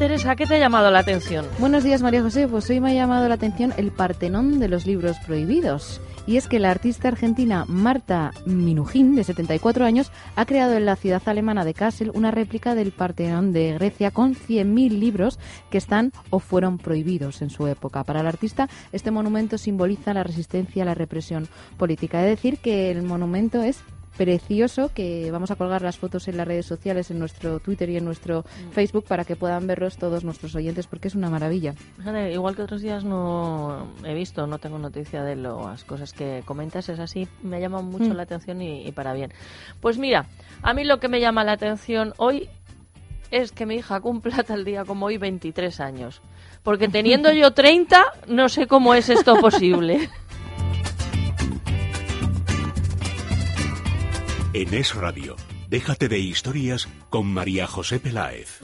Teresa, ¿qué te ha llamado la atención? Buenos días, María José. Pues hoy me ha llamado la atención el Partenón de los libros prohibidos. Y es que la artista argentina Marta Minujín, de 74 años, ha creado en la ciudad alemana de Kassel una réplica del Partenón de Grecia con 100.000 libros que están o fueron prohibidos en su época. Para el artista, este monumento simboliza la resistencia a la represión política. Es decir, que el monumento es precioso que vamos a colgar las fotos en las redes sociales, en nuestro Twitter y en nuestro Facebook para que puedan verlos todos nuestros oyentes porque es una maravilla. Fíjate, igual que otros días no he visto, no tengo noticia de las cosas que comentas, es así, me llama mucho Mm. la atención y, y para bien. Pues mira, a mí lo que me llama la atención hoy es que mi hija cumpla tal día como hoy 23 años. Porque teniendo yo 30, no sé cómo es esto posible. En Es Radio, Déjate de historias con María José Peláez.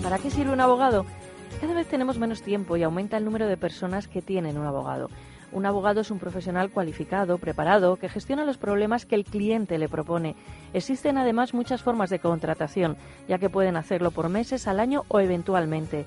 ¿Para qué sirve un abogado? Cada vez tenemos menos tiempo y aumenta el número de personas que tienen un abogado. Un abogado es un profesional cualificado, preparado, que gestiona los problemas que el cliente le propone. Existen además muchas formas de contratación, ya que pueden hacerlo por meses, al año o eventualmente.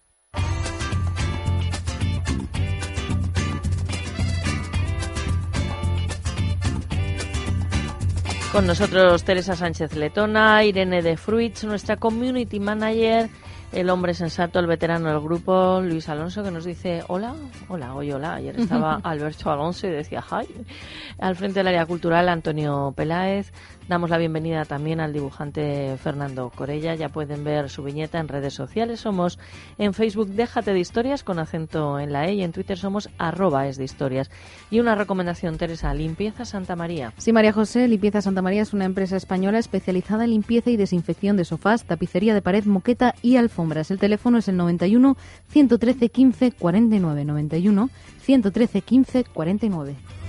Con nosotros Teresa Sánchez Letona, Irene de Fruits, nuestra community manager, el hombre sensato, el veterano del grupo, Luis Alonso, que nos dice hola, hola, hoy hola. Ayer estaba Alberto Alonso y decía hi. Al frente del área cultural, Antonio Peláez. Damos la bienvenida también al dibujante Fernando Corella. Ya pueden ver su viñeta en redes sociales. Somos en Facebook Déjate de Historias con acento en la E y en Twitter somos arroba es de historias. Y una recomendación, Teresa, Limpieza Santa María. Sí, María José, Limpieza Santa María es una empresa española especializada en limpieza y desinfección de sofás, tapicería de pared, moqueta y alfombras. El teléfono es el 91 113 15 49 91 113 15 49.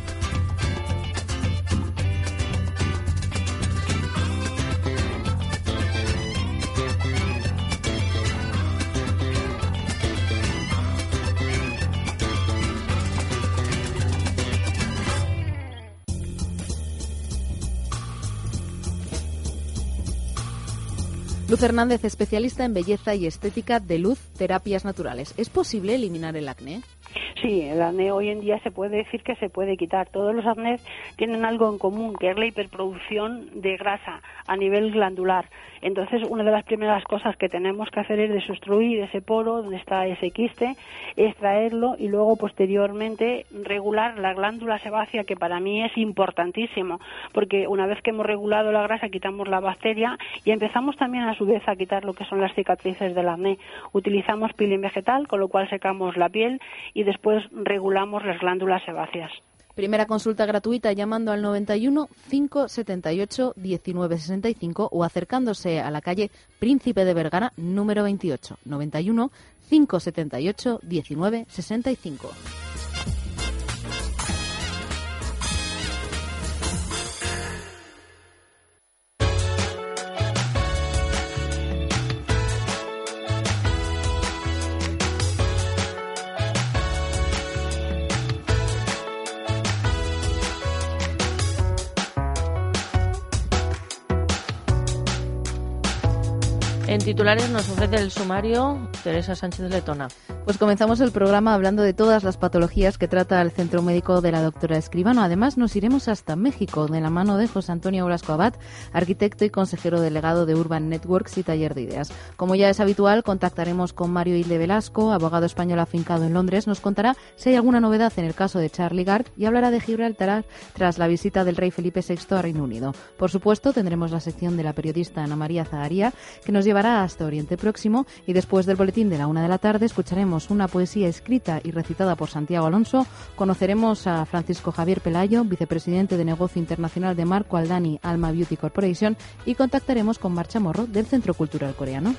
Luz Hernández, especialista en belleza y estética de luz, terapias naturales. ¿Es posible eliminar el acné? Sí, el acné hoy en día se puede decir que se puede quitar. Todos los acnés tienen algo en común, que es la hiperproducción de grasa a nivel glandular. Entonces, una de las primeras cosas que tenemos que hacer es desobstruir ese poro donde está ese quiste, extraerlo y luego posteriormente regular la glándula sebácea, que para mí es importantísimo, porque una vez que hemos regulado la grasa quitamos la bacteria y empezamos también a su vez a quitar lo que son las cicatrices del acné. Utilizamos peeling vegetal, con lo cual secamos la piel y después regulamos las glándulas sebáceas. Primera consulta gratuita llamando al 91 578 1965 o acercándose a la calle Príncipe de Vergara número 28 91 578 1965. Titulares nos ofrece el sumario Teresa Sánchez Letona. Pues comenzamos el programa hablando de todas las patologías que trata el Centro Médico de la doctora Escribano. Además, nos iremos hasta México de la mano de José Antonio Blasco Abad, arquitecto y consejero delegado de Urban Networks y Taller de Ideas. Como ya es habitual, contactaremos con Mario Hilde Velasco, abogado español afincado en Londres. Nos contará si hay alguna novedad en el caso de Charlie Gard y hablará de Gibraltar tras la visita del rey Felipe VI a Reino Unido. Por supuesto, tendremos la sección de la periodista Ana María Zagaría, que nos llevará hasta Oriente Próximo y después del boletín de la una de la tarde escucharemos una poesía escrita y recitada por Santiago Alonso. Conoceremos a Francisco Javier Pelayo, vicepresidente de negocio internacional de Marco Aldani Alma Beauty Corporation y contactaremos con Marcha Morro del Centro Cultural Coreano.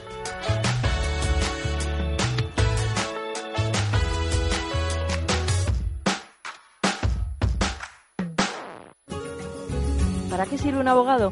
¿Para qué sirve un abogado?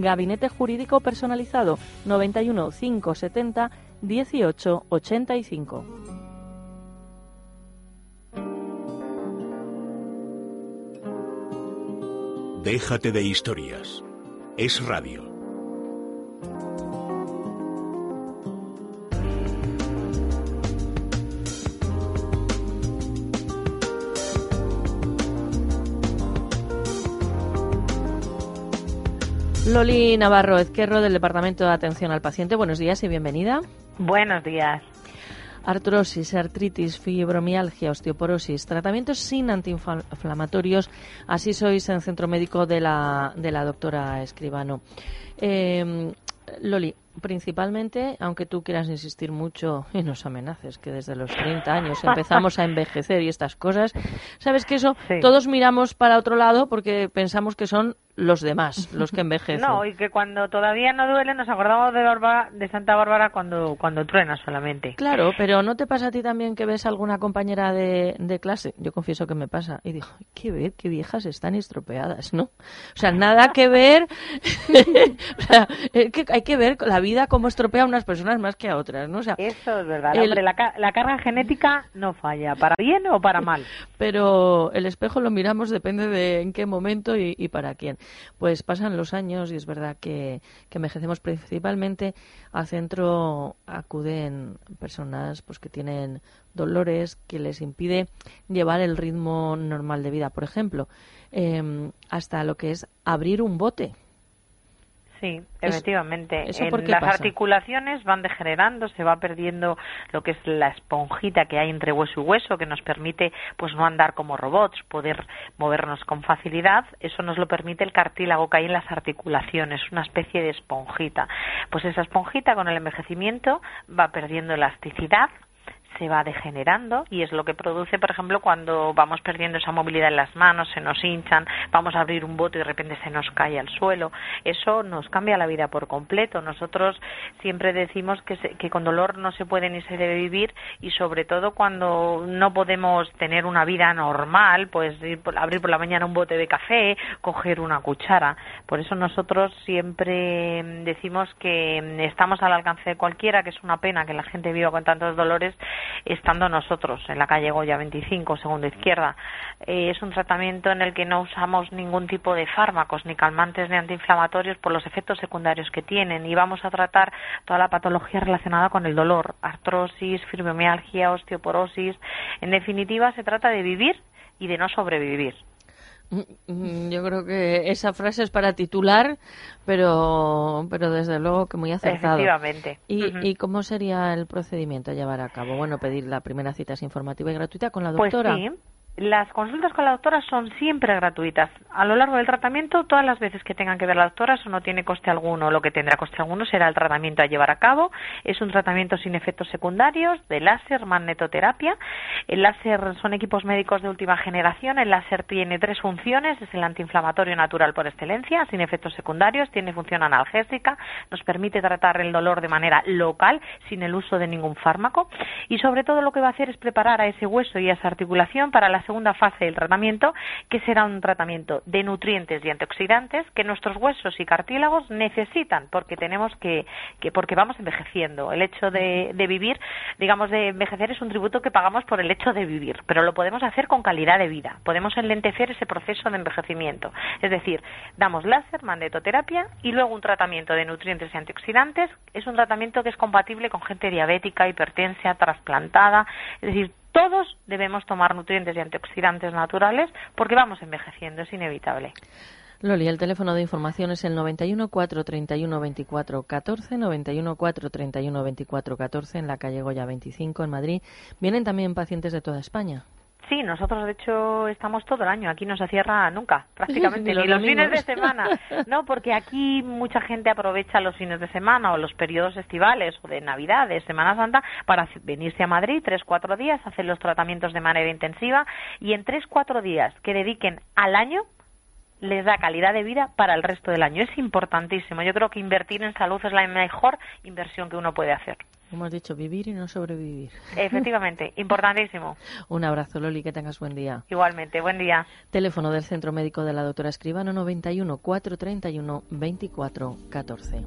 Gabinete Jurídico Personalizado 91 570 18 85. Déjate de historias. Es radio. Loli Navarro Ezquerro del Departamento de Atención al Paciente. Buenos días y bienvenida. Buenos días. Artrosis, artritis, fibromialgia, osteoporosis, tratamientos sin antiinflamatorios. Así sois en Centro Médico de la, de la doctora Escribano. Eh, Loli, principalmente, aunque tú quieras insistir mucho y nos amenaces que desde los 30 años empezamos a envejecer y estas cosas, sabes que eso Sí. todos miramos para otro lado porque pensamos que son los demás los que envejecen. No, y que cuando todavía no duele nos acordamos de, Bárbara- de Santa Bárbara cuando, cuando truena solamente. Claro, pero ¿no te pasa a ti también que ves alguna compañera de, de clase? Yo confieso que me pasa. Y digo, que ver qué viejas están estropeadas, ¿no? O sea, nada que ver. o sea, hay que ver la vida cómo estropea a unas personas más que a otras, ¿no? O sea, Eso es verdad. El- Hombre, la, ca- la carga genética no falla, para bien o para mal. pero el espejo lo miramos depende de en qué momento y, y para quién. Pues pasan los años y es verdad que, que envejecemos principalmente al centro acuden personas pues que tienen dolores que les impide llevar el ritmo normal de vida, por ejemplo, em, hasta lo que es abrir un bote. Sí, efectivamente. ¿eso En las pasa? articulaciones van degenerando, se va perdiendo lo que es la esponjita que hay entre hueso y hueso, que nos permite pues no andar como robots, poder movernos con facilidad. Eso nos lo permite el cartílago que hay en las articulaciones, una especie de esponjita. Pues esa esponjita con el envejecimiento va perdiendo elasticidad, se va degenerando y es lo que produce, por ejemplo, cuando vamos perdiendo esa movilidad en las manos, se nos hinchan, vamos a abrir un bote y de repente se nos cae al suelo. Eso nos cambia la vida por completo. Nosotros siempre decimos que, se- que con dolor no se puede ni se debe vivir y sobre todo cuando no podemos tener una vida normal, pues ir por- abrir por la mañana un bote de café, coger una cuchara. Por eso nosotros siempre decimos que estamos al alcance de cualquiera, que es una pena que la gente viva con tantos dolores estando nosotros en la calle Goya 25, segunda izquierda. Eh, es un tratamiento en el que no usamos ningún tipo de fármacos, ni calmantes ni antiinflamatorios por los efectos secundarios que tienen y vamos a tratar toda la patología relacionada con el dolor, artrosis, fibromialgia, osteoporosis. En definitiva, se trata de vivir y de no sobrevivir. Mm, Yo creo que esa frase es para titular, pero, pero desde luego que muy acertado. Efectivamente. ¿Y, Ujú. ¿Y cómo sería el procedimiento a llevar a cabo? Bueno, pedir la primera cita es informativa y gratuita con la Pues doctora. sí. Las consultas con la doctora son siempre gratuitas. A lo largo del tratamiento, todas las veces que tengan que ver la doctora, eso no tiene coste alguno. Lo que tendrá coste alguno será el tratamiento a llevar a cabo. Es un tratamiento sin efectos secundarios, de láser, magnetoterapia. El láser son equipos médicos de última generación. El láser tiene tres funciones. Es el antiinflamatorio natural por excelencia, sin efectos secundarios. Tiene función analgésica. Nos permite tratar el dolor de manera local, sin el uso de ningún fármaco. Y sobre todo lo que va a hacer es preparar a ese hueso y a esa articulación para la segunda fase del tratamiento, que será un tratamiento de nutrientes y antioxidantes que nuestros huesos y cartílagos necesitan porque tenemos que, que porque vamos envejeciendo. El hecho de, de vivir, digamos, de envejecer es un tributo que pagamos por el hecho de vivir, pero lo podemos hacer con calidad de vida. Podemos enlentecer ese proceso de envejecimiento. Es decir, damos láser, magnetoterapia y luego un tratamiento de nutrientes y antioxidantes. Es un tratamiento que es compatible con gente diabética, hipertensa, trasplantada. Es decir, todos debemos tomar nutrientes y antioxidantes naturales porque vamos envejeciendo, es inevitable. Loli, el teléfono de información es el 91 431 24 14, 91 431 24 14 en la calle Goya 25 en Madrid. Vienen también pacientes de toda España. Sí, nosotros de hecho estamos todo el año. Aquí no se cierra nunca, prácticamente, Ni los ni los fines de semana. No, porque aquí mucha gente aprovecha los fines de semana o los periodos estivales o de Navidad, de Semana Santa, para venirse a Madrid tres, cuatro días, hacer los tratamientos de manera intensiva y en tres, cuatro días que dediquen al año les da calidad de vida para el resto del año. Es importantísimo. Yo creo que invertir en salud es la mejor inversión que uno puede hacer. Hemos dicho vivir y no sobrevivir. Efectivamente, importantísimo. Un abrazo, Loli, que tengas buen día. Igualmente, buen día. Teléfono del Centro Médico de la Doctora Escribano 91 431 24 14.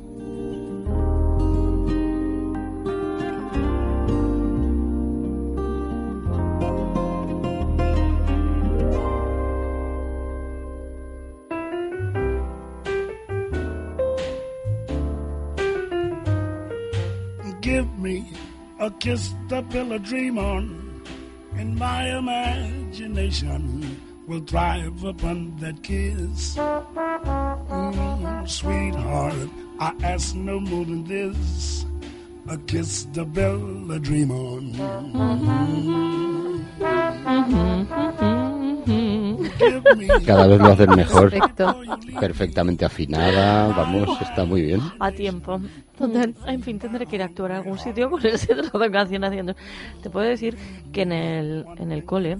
Give me a kiss to build a dream on, and my imagination will thrive upon that kiss. Mm, sweetheart, I ask no more than this. A kiss to build a dream on. Give me Cada vez lo hacen mejor. Perfecto. Perfectamente afinada, vamos, está muy bien. A tiempo. Total. En fin, tendré que ir a actuar a algún sitio con ese trozo de canción haciendo. Te puedo decir que en el, en el cole,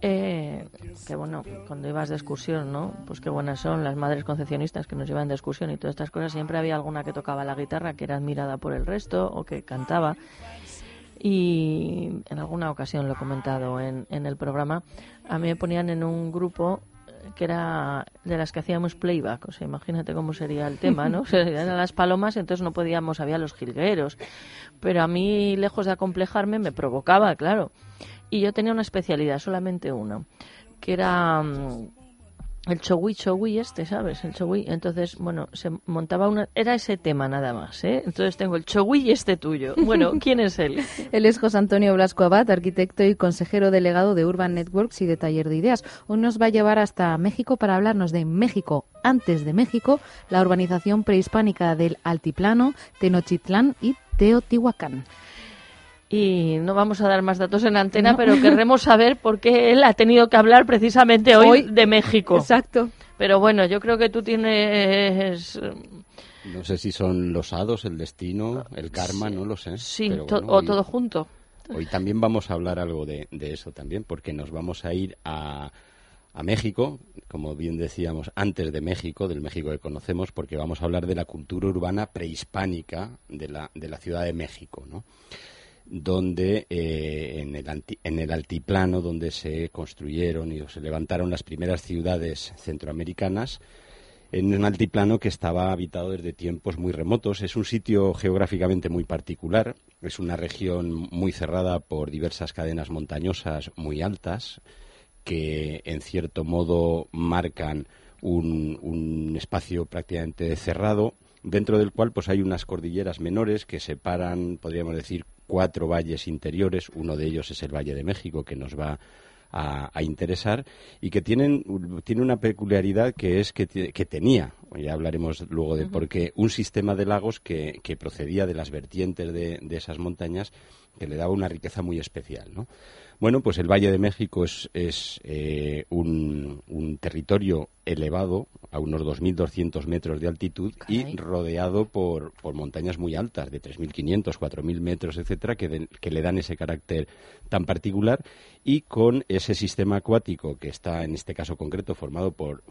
eh, que bueno, cuando ibas de excursión, ¿no? Pues qué buenas son las madres concepcionistas que nos llevan de excursión y todas estas cosas. Siempre había alguna que tocaba la guitarra que era admirada por el resto o que cantaba. Y en alguna ocasión lo he comentado en, en el programa. A mí me ponían en un grupo que era de las que hacíamos playback, o sea, imagínate cómo sería el tema, ¿no? O sea, eran las palomas, entonces no podíamos, había los jilgueros, pero a mí, lejos de acomplejarme, me provocaba, claro. Y yo tenía una especialidad, solamente una, que era mm, el chogui chogui este, ¿sabes? El chogui. Entonces, bueno, se montaba una... Era ese tema nada más, ¿eh? Entonces tengo el chogui y este tuyo. Bueno, ¿quién es él? Él es José Antonio Blasco Abad, arquitecto y consejero delegado de Urban Networks y de Taller de Ideas. Hoy nos va a llevar hasta México para hablarnos de México, antes de México, la urbanización prehispánica del Altiplano, Tenochtitlán y Teotihuacán. Y no vamos a dar más datos en antena, pero querremos saber por qué él ha tenido que hablar precisamente hoy, Hoy. de México. Exacto. Pero bueno, yo creo que tú tienes... eh, No sé si son los hados, el destino, el karma, no lo sé. Sí, pero to- bueno, o hoy- todo junto. Hoy también vamos a hablar algo de, de eso también, porque nos vamos a ir a, a México, como bien decíamos, antes de México, del México que conocemos, porque vamos a hablar de la cultura urbana prehispánica de la, de la Ciudad de México, ¿no? Donde eh, en, el en el altiplano donde se construyeron y se levantaron las primeras ciudades centroamericanas, en un altiplano que estaba habitado desde tiempos muy remotos. Es un sitio geográficamente muy particular, es una región muy cerrada por diversas cadenas montañosas muy altas que en cierto modo marcan un, un espacio prácticamente cerrado dentro del cual pues hay unas cordilleras menores que separan, podríamos decir, cuatro valles interiores. Uno de ellos es el Valle de México que nos va a, a interesar y que tienen tiene una peculiaridad que es que, que tenía ya hablaremos luego de por qué un sistema de lagos que, que procedía de las vertientes de, de esas montañas que le daba una riqueza muy especial, ¿no? Bueno, pues el Valle de México es, es eh, un, un, territorio elevado, a unos 2.200 metros de altitud, y rodeado por, por, montañas muy altas, de 3.500, 4.000 metros, etcétera, que, que, le dan ese carácter tan particular, y con ese sistema acuático que está, en este caso concreto, formado por,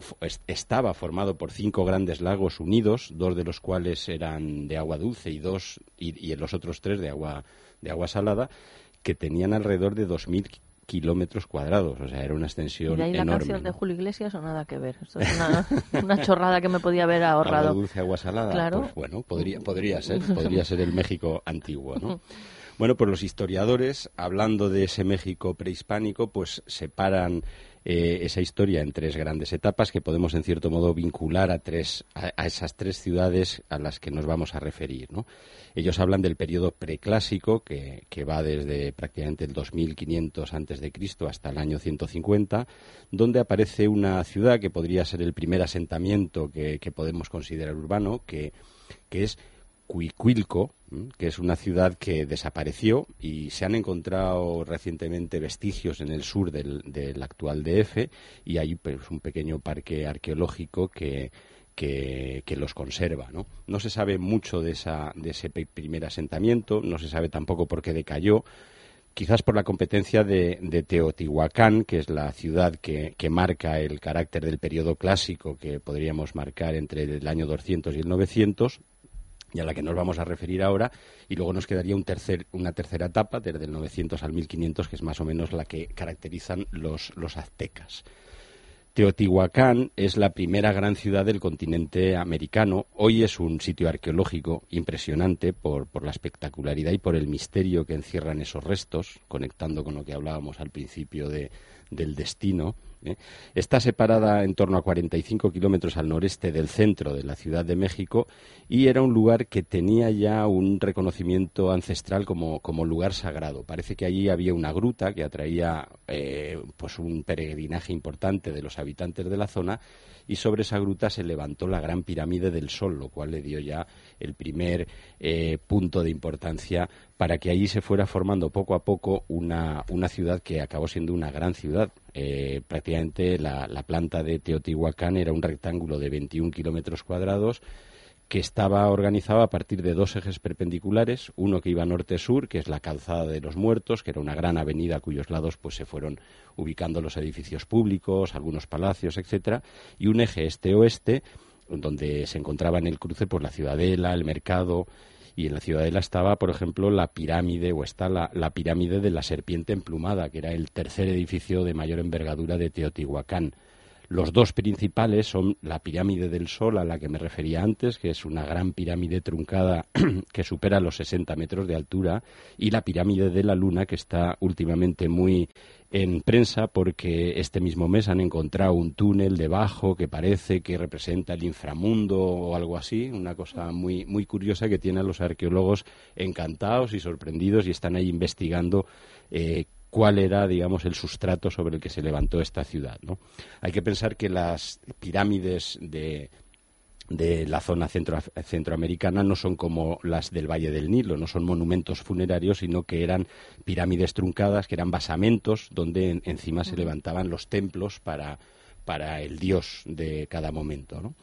estaba formado por cinco grandes lagos unidos, dos de los cuales eran de agua dulce y dos, y, y los otros tres de agua, de agua salada, que tenían alrededor de 2.000 kilómetros cuadrados, o sea, era una extensión ¿Y ahí enorme. la canción de Julio Iglesias o nada que ver? Esto es una, una chorrada que me podía haber ahorrado. Agua dulce, agua salada. Claro. Pues bueno, podría, podría ser, podría ser el México antiguo, ¿no? Bueno, pues los historiadores, hablando de ese México prehispánico, pues separan eh, esa historia en tres grandes etapas que podemos en cierto modo vincular a, tres, a, esas tres ciudades a las que nos vamos a referir. Ellos hablan del periodo preclásico que, que va desde prácticamente el 2500 antes de Cristo hasta el año 150, donde aparece una ciudad que podría ser el primer asentamiento que, que podemos considerar urbano, que, que es Cuicuilco, que es una ciudad que desapareció y se han encontrado recientemente vestigios en el sur del, actual DF y hay pues, un pequeño parque arqueológico que, los conserva. ¿no? se sabe mucho de, esa, de ese primer asentamiento, no se sabe tampoco por qué decayó, quizás por la competencia de, de Teotihuacán, que es la ciudad que, que, marca el carácter del periodo clásico que podríamos marcar entre el año 200 y el 900, y a la que nos vamos a referir ahora, y luego nos quedaría una tercera etapa, desde el 900 al 1500, que es más o menos la que caracterizan los, los aztecas. Teotihuacán es la primera gran ciudad del continente americano. Hoy es un sitio arqueológico impresionante por, la espectacularidad y por el misterio que encierran esos restos, conectando con lo que hablábamos al principio de, del destino. ¿Eh? Está separada en torno a 45 kilómetros al noreste del centro de la Ciudad de México y era un lugar que tenía ya un reconocimiento ancestral como, como lugar sagrado. Parece que allí había una gruta que atraía eh, pues un peregrinaje importante de los habitantes de la zona y sobre esa gruta se levantó la gran pirámide del Sol, lo cual le dio ya el primer eh, punto de importancia para que allí se fuera formando poco a poco una, una ciudad que acabó siendo una gran ciudad. Eh, prácticamente la, la, planta de Teotihuacán era un rectángulo de 21 kilómetros cuadrados que estaba organizado a partir de dos ejes perpendiculares, uno que iba norte-sur, que es la calzada de los muertos, que era una gran avenida a cuyos lados pues se fueron ubicando los edificios públicos, algunos palacios, etcétera, y un eje este-oeste, donde se encontraba en el cruce pues la ciudadela, el mercado, y en la ciudadela estaba, por ejemplo, la pirámide, o está la, pirámide de la serpiente emplumada, que era el tercer edificio de mayor envergadura de Teotihuacán. Los dos principales son la pirámide del Sol, a la que me refería antes, que es una gran pirámide truncada que supera los 60 metros de altura, y la pirámide de la Luna, que está últimamente muy en prensa porque este mismo mes han encontrado un túnel debajo que parece que representa el inframundo o algo así, una cosa muy, muy curiosa que tiene a los arqueólogos encantados y sorprendidos y están ahí investigando eh, cuál era, digamos, el sustrato sobre el que se levantó esta ciudad. ¿no? Hay que pensar que las pirámides de, de la zona centro, centroamericana no son como las del Valle del Nilo, no son monumentos funerarios, sino que eran pirámides truncadas, que eran basamentos donde en, encima se levantaban los templos para, para el dios de cada momento. ¿no?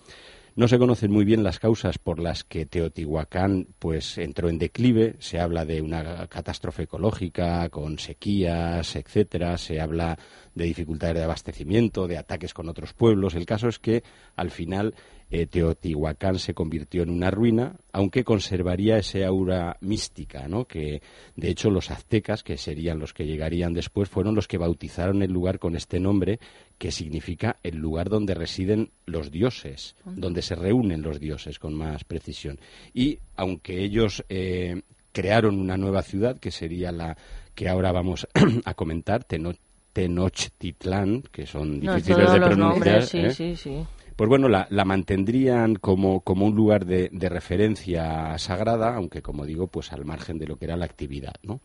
No se conocen muy bien las causas por las que Teotihuacán pues entró en declive. Se habla de una catástrofe ecológica con sequías, etcétera. Se habla de dificultades de abastecimiento, de ataques con otros pueblos. El caso es que al final eh, Teotihuacán se convirtió en una ruina, aunque conservaría ese aura mística, ¿no? Que de hecho los aztecas, que serían los que llegarían después, fueron los que bautizaron el lugar con este nombre, que significa el lugar donde residen los dioses, uh -huh. donde se reúnen los dioses, con más precisión. Y aunque ellos eh, crearon una nueva ciudad, que sería la que ahora vamos a comentar, Teno Tenochtitlán, que son difíciles no, de pronunciar. Nombres, sí, ¿eh? sí, sí pues bueno, la, mantendrían como, como, un lugar de, referencia sagrada, aunque como digo, pues al margen de lo que era la actividad, ¿no?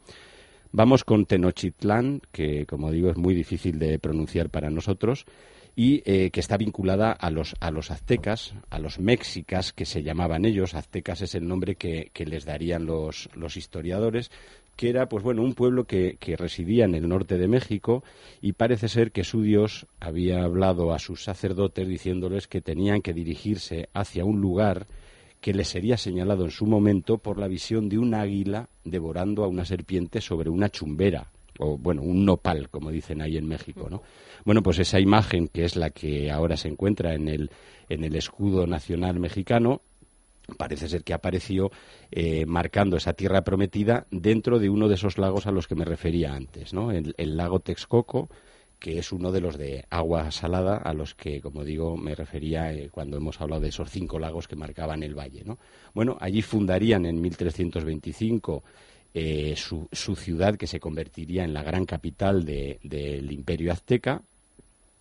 Vamos con Tenochtitlán, que como digo es muy difícil de pronunciar para nosotros, y eh, que está vinculada a los, a los aztecas, a los mexicas, que se llamaban ellos. Aztecas es el nombre que, les darían los historiadores, que era pues bueno un pueblo que, residía en el norte de México y parece ser que su dios había hablado a sus sacerdotes diciéndoles que tenían que dirigirse hacia un lugar que les sería señalado en su momento por la visión de un águila devorando a una serpiente sobre una chumbera o bueno un nopal como dicen ahí en México no bueno pues esa imagen que es la que ahora se encuentra en el en el escudo nacional mexicano parece ser que apareció eh, marcando esa tierra prometida dentro de uno de esos lagos a los que me refería antes, ¿no? El, lago Texcoco, que es uno de los de agua salada a los que, como digo, me refería eh, cuando hemos hablado de esos cinco lagos que marcaban el valle, ¿no? Bueno, allí fundarían en 1325 eh, su, su, ciudad que se convertiría en la gran capital del imperio azteca,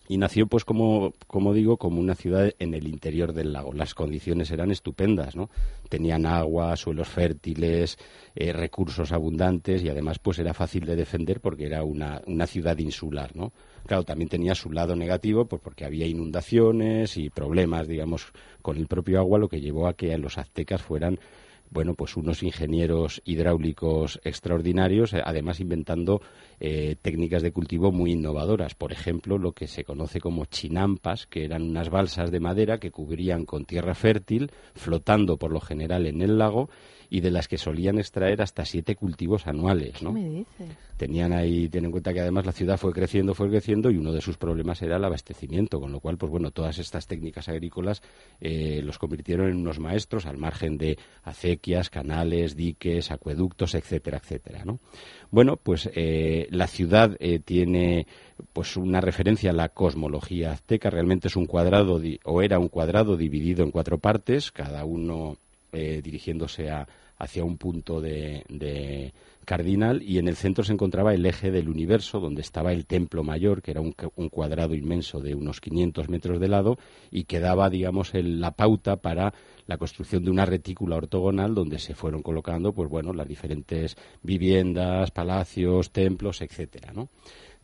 y nació pues como, como digo como una ciudad en el interior del lago. Las condiciones eran estupendas no tenían agua suelos fértiles eh, recursos abundantes y además pues era fácil de defender porque era una, una ciudad insular no claro también tenía su lado negativo pues porque había inundaciones y problemas digamos con el propio agua lo que llevó a que los aztecas fueran bueno, pues unos ingenieros hidráulicos extraordinarios, eh, además inventando eh, técnicas de cultivo muy innovadoras. Por ejemplo, lo que se conoce como chinampas, que eran unas balsas de madera que cubrían con tierra fértil, flotando por lo general en el lago y de las que solían extraer hasta siete cultivos anuales. ¿no? ¿Qué me dice? Tenían ahí, ten en cuenta que además la ciudad fue creciendo, fue creciendo y uno de sus problemas era el abastecimiento, con lo cual, pues bueno, todas estas técnicas agrícolas eh, los convirtieron en unos maestros al margen de acequias, canales, diques, acueductos, etcétera, etcétera, ¿no? Bueno, pues eh, la ciudad eh, tiene pues una referencia a la cosmología azteca, realmente es un cuadrado o era un cuadrado dividido en cuatro partes, cada uno eh, dirigiéndose hacia un punto de, cardinal y en el centro se encontraba el eje del universo donde estaba el templo mayor que era un, cuadrado inmenso de unos 500 metros de lado y que daba digamos la pauta para la construcción de una retícula ortogonal donde se fueron colocando pues bueno las diferentes viviendas palacios templos etcétera ¿no?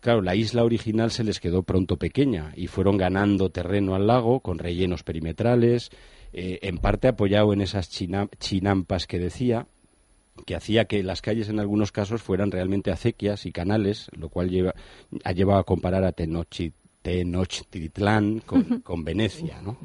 Claro, la isla original se les quedó pronto pequeña y fueron ganando terreno al lago con rellenos perimetrales, eh, en parte apoyado en esas chinampas que decía, que hacía que las calles en algunos casos fueran realmente acequias y canales, lo cual lleva, ha llevado a comparar a Tenochtitlán con, con Venecia, ¿no?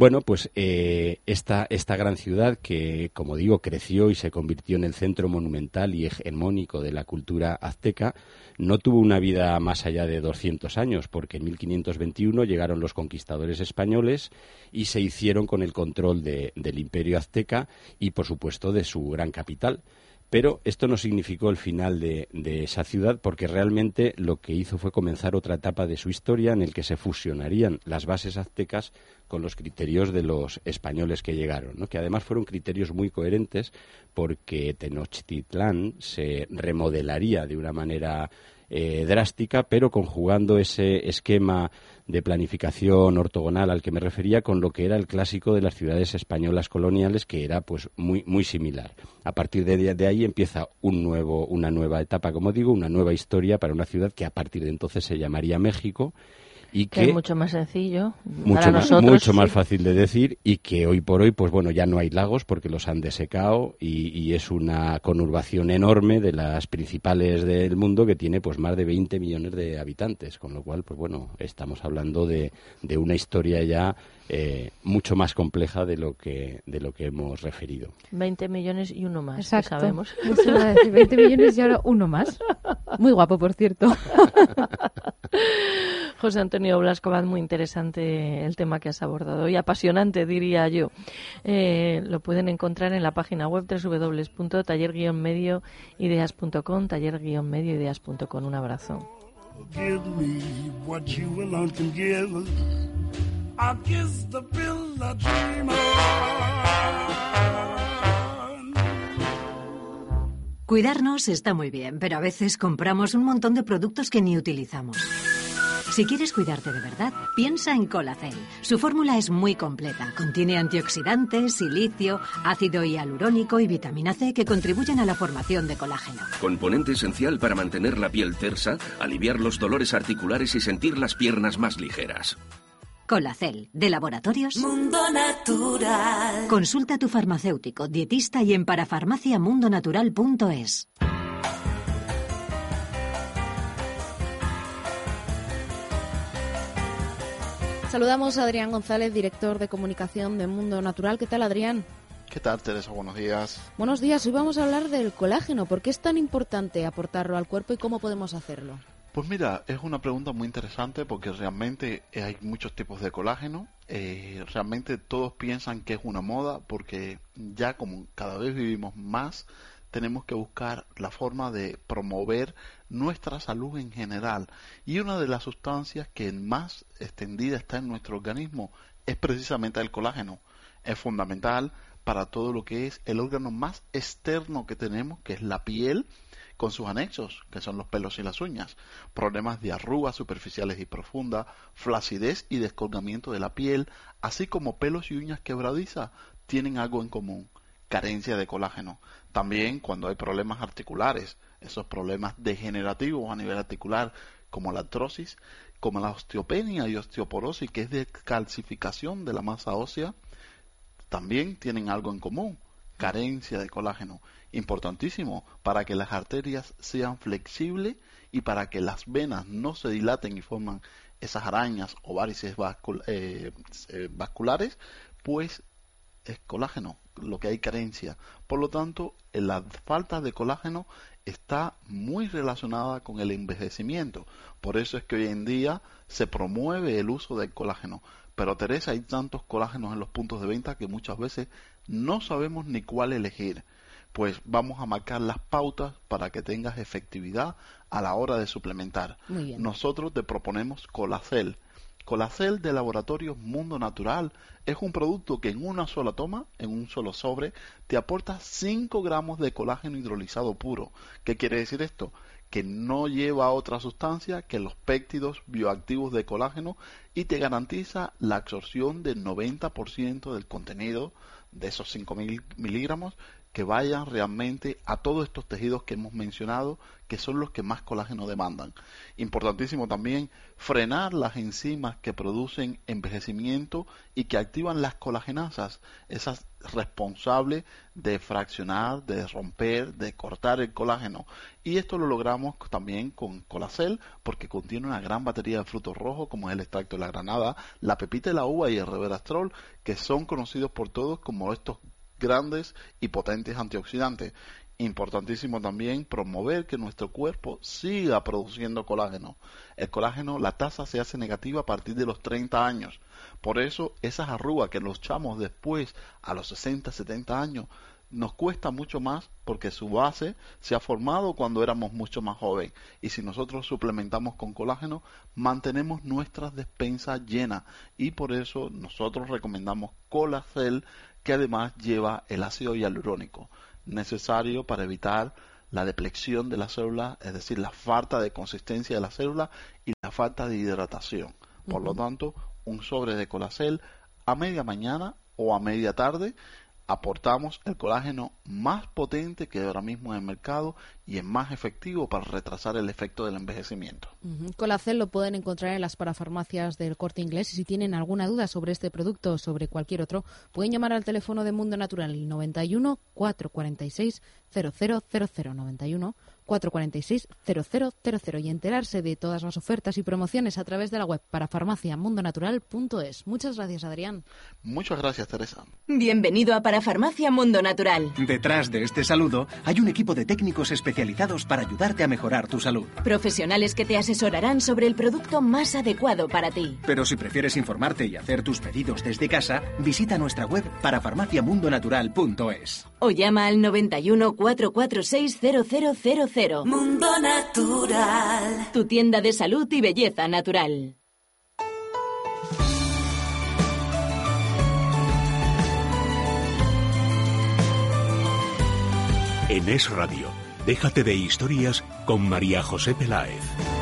Bueno, pues eh, esta, esta gran ciudad que, como digo, creció y se convirtió en el centro monumental y hegemónico de la cultura azteca, no tuvo una vida más allá de 200 años, porque en 1521 llegaron los conquistadores españoles y se hicieron con el control del imperio azteca y, por supuesto, de su gran capital. Pero esto no significó el final de, esa ciudad porque realmente lo que hizo fue comenzar otra etapa de su historia en el que se fusionarían las bases aztecas con los criterios de los españoles que llegaron, que además fueron criterios muy coherentes porque Tenochtitlán se remodelaría de una manera eh, drástica, pero conjugando ese esquema de planificación ortogonal al que me refería con lo que era el clásico de las ciudades españolas coloniales, que era pues muy, muy similar. A partir de, de ahí empieza un nuevo, una nueva etapa, como digo, una nueva historia para una ciudad que a partir de entonces se llamaría México y que, es mucho más sencillo mucho para más, nosotros, mucho más fácil de decir y que hoy por hoy pues bueno ya no hay lagos porque los han desecado y, es una conurbación enorme de las principales del mundo que tiene pues más de 20 millones de habitantes con lo cual pues bueno estamos hablando de, de una historia ya eh, mucho más compleja de lo que de lo que hemos referido 20 millones y uno más Exacto. sabemos 20 millones y ahora uno más muy guapo por cierto José Antonio Blasco, muy interesante el tema que has abordado y apasionante, diría yo. Eh, lo pueden encontrar en la página web www.taller-medioideas.com, taller-medioideas.com. Un abrazo. Cuidarnos está muy bien, pero a veces compramos un montón de productos que ni utilizamos. Si quieres cuidarte de verdad, piensa en Colacel. Su fórmula es muy completa. Contiene antioxidantes, silicio, ácido hialurónico y vitamina C que contribuyen a la formación de colágeno. Componente esencial para mantener la piel tersa, aliviar los dolores articulares y sentir las piernas más ligeras. Colacel, de Laboratorios Mundo Natural. Consulta a tu farmacéutico, dietista y en parafarmaciamundonatural.es. Saludamos a Adrián González, director de comunicación de Mundo Natural. ¿Qué tal, Adrián? ¿Qué tal, Teresa? Buenos días. Buenos días. Hoy vamos a hablar del colágeno. ¿Por qué es tan importante aportarlo al cuerpo y cómo podemos hacerlo? Pues mira, es una pregunta muy interesante porque realmente hay muchos tipos de colágeno. Eh, realmente todos piensan que es una moda porque ya como cada vez vivimos más, tenemos que buscar la forma de promover nuestra salud en general. Y una de las sustancias que más extendida está en nuestro organismo es precisamente el colágeno. Es fundamental para todo lo que es el órgano más externo que tenemos, que es la piel, con sus anexos, que son los pelos y las uñas, problemas de arrugas superficiales y profundas, flacidez y descolgamiento de la piel, así como pelos y uñas quebradizas, tienen algo en común, carencia de colágeno. También cuando hay problemas articulares, esos problemas degenerativos a nivel articular, como la artrosis, como la osteopenia y osteoporosis, que es de calcificación de la masa ósea, también tienen algo en común, carencia de colágeno, importantísimo para que las arterias sean flexibles y para que las venas no se dilaten y forman esas arañas o varices eh, eh, vasculares, pues es colágeno lo que hay carencia. Por lo tanto, la falta de colágeno está muy relacionada con el envejecimiento. Por eso es que hoy en día se promueve el uso del colágeno. Pero Teresa, hay tantos colágenos en los puntos de venta que muchas veces no sabemos ni cuál elegir. Pues vamos a marcar las pautas para que tengas efectividad a la hora de suplementar. Nosotros te proponemos Colacel. Colacel de Laboratorio Mundo Natural es un producto que en una sola toma, en un solo sobre, te aporta 5 gramos de colágeno hidrolizado puro. ¿Qué quiere decir esto? que no lleva otra sustancia que los péptidos bioactivos de colágeno y te garantiza la absorción del 90% del contenido de esos 5.000 miligramos que vayan realmente a todos estos tejidos que hemos mencionado, que son los que más colágeno demandan. Importantísimo también frenar las enzimas que producen envejecimiento y que activan las colagenasas, esas responsables de fraccionar, de romper, de cortar el colágeno. Y esto lo logramos también con Colacel porque contiene una gran batería de frutos rojos como es el extracto de la granada, la pepita de la uva y el reverastrol, que son conocidos por todos como estos grandes y potentes antioxidantes. Importantísimo también promover que nuestro cuerpo siga produciendo colágeno. El colágeno, la tasa se hace negativa a partir de los 30 años. Por eso esas arrugas que luchamos después a los 60, 70 años nos cuesta mucho más porque su base se ha formado cuando éramos mucho más jóvenes y si nosotros suplementamos con colágeno mantenemos nuestras despensas llenas y por eso nosotros recomendamos Colacel que además lleva el ácido hialurónico, necesario para evitar la deplexión de la célula, es decir, la falta de consistencia de la célula y la falta de hidratación. Por lo tanto, un sobre de colacel a media mañana o a media tarde aportamos el colágeno más potente que ahora mismo en el mercado y es más efectivo para retrasar el efecto del envejecimiento. Colacel lo pueden encontrar en las parafarmacias del Corte Inglés y si tienen alguna duda sobre este producto o sobre cualquier otro, pueden llamar al teléfono de Mundo Natural 91 446 0000 91 446 0000 y enterarse de todas las ofertas y promociones a través de la web para farmaciamundonatural.es. Muchas gracias, Adrián. Muchas gracias, Teresa. Bienvenido a Parafarmacia Mundo Natural. Detrás de este saludo hay un equipo de técnicos especializados para ayudarte a mejorar tu salud. Profesionales que te asesorarán sobre el producto más adecuado para ti. Pero si prefieres informarte y hacer tus pedidos desde casa, visita nuestra web parafarmaciamundonatural.es. O llama al 91 446 0000 Mundo Natural. Tu tienda de salud y belleza natural. En Es Radio, déjate de historias con María José Peláez.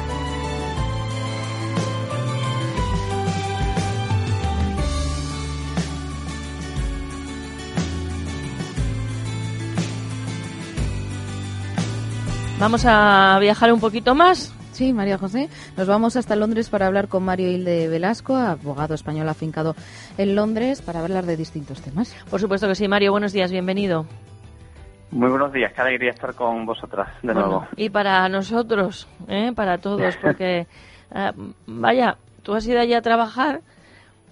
Vamos a viajar un poquito más. Sí, María José. Nos vamos hasta Londres para hablar con Mario Hilde Velasco, abogado español afincado en Londres, para hablar de distintos temas. Por supuesto que sí, Mario. Buenos días, bienvenido. Muy buenos días, qué alegría estar con vosotras de nuevo. Y para nosotros, ¿eh? para todos, porque, eh, vaya, tú has ido allí a trabajar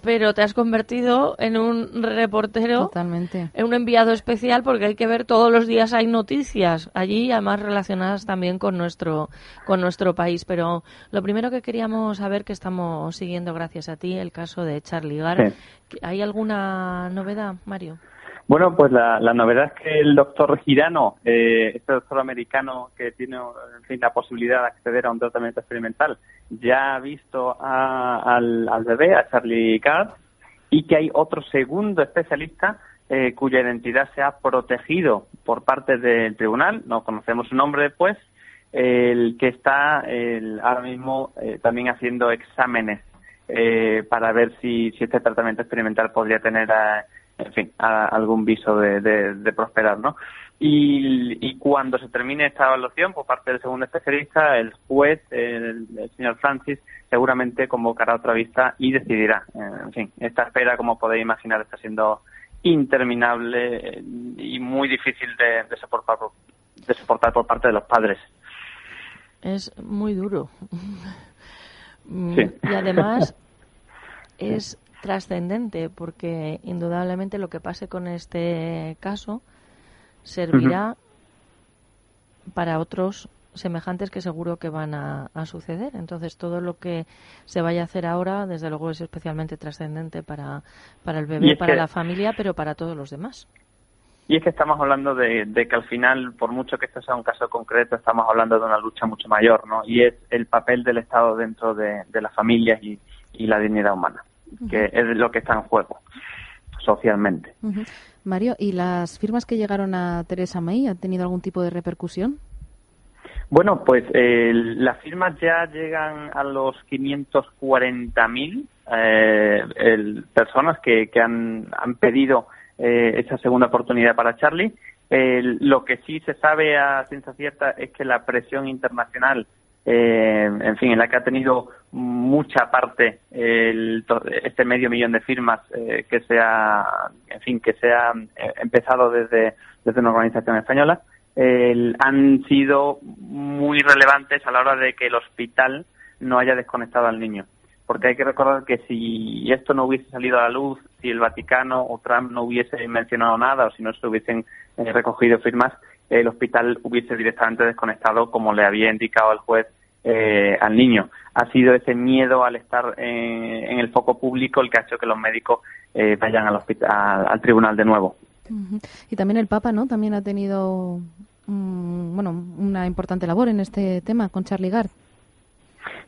pero te has convertido en un reportero, Totalmente. en un enviado especial, porque hay que ver todos los días hay noticias allí, además relacionadas también con nuestro con nuestro país. Pero lo primero que queríamos saber, que estamos siguiendo gracias a ti, el caso de Charlie Gar. Sí. ¿Hay alguna novedad, Mario? Bueno, pues la, novedad es que el doctor Girano, eh, este doctor americano que tiene la posibilidad de acceder a un tratamiento experimental, ya ha visto a- al, al bebé, a Charlie Gard, y que hay otro segundo especialista eh, cuya identidad se ha protegido por parte del tribunal, no conocemos su nombre después, el que está el, ahora mismo eh, también haciendo exámenes eh, para ver si, si este tratamiento experimental podría tener, eh, en fin, a- algún viso de, de- de prosperar, ¿no? Y, y cuando se termine esta evaluación por parte del segundo especialista, el juez, el, el señor Francis, seguramente convocará otra vista y decidirá. Eh, En fin, esta espera, como podéis imaginar, está siendo interminable eh, y muy difícil de, de soportar, por- de soportar por parte de los padres. Es muy duro. Sí. Y además es trascendente porque indudablemente lo que pase con este caso servirá para otros semejantes que seguro que van a, a suceder. Entonces todo lo que se vaya a hacer ahora, desde luego, es especialmente trascendente para, para el bebé, para que- la familia, pero para todos los demás. Y es que estamos hablando de, de que al final, por mucho que esto sea un caso concreto, estamos hablando de una lucha mucho mayor, ¿no? Y es el papel del Estado dentro de, de las familias y, y la dignidad humana, que es lo que está en juego socialmente. Mario, ¿y las firmas que llegaron a Teresa May han tenido algún tipo de repercusión? Bueno, pues eh, las firmas ya llegan a los 540.000 eh, personas que, que han, han pedido eh, esa segunda oportunidad para Charlie. Lo que sí se sabe a ciencia cierta es que la presión internacional, eh, en fin, en la que ha tenido mucha parte el, este medio millón de firmas eh, que se ha, en fin, que se ha eh, empezado desde, desde una organización española, han sido muy relevantes a la hora de que el hospital no haya desconectado al niño. Porque hay que recordar que si esto no hubiese salido a la luz, si el Vaticano o Trump no hubiese mencionado nada o si no se hubiesen eh, recogido firmas, el hospital hubiese directamente desconectado, como le había indicado el juez eh, al niño. Ha sido ese miedo al estar eh, en el foco público el que ha hecho que los médicos eh, vayan al, hospital, al tribunal de nuevo. Y también el Papa, ¿no? También ha tenido, mm, bueno, una importante labor en este tema con Charlie Gard.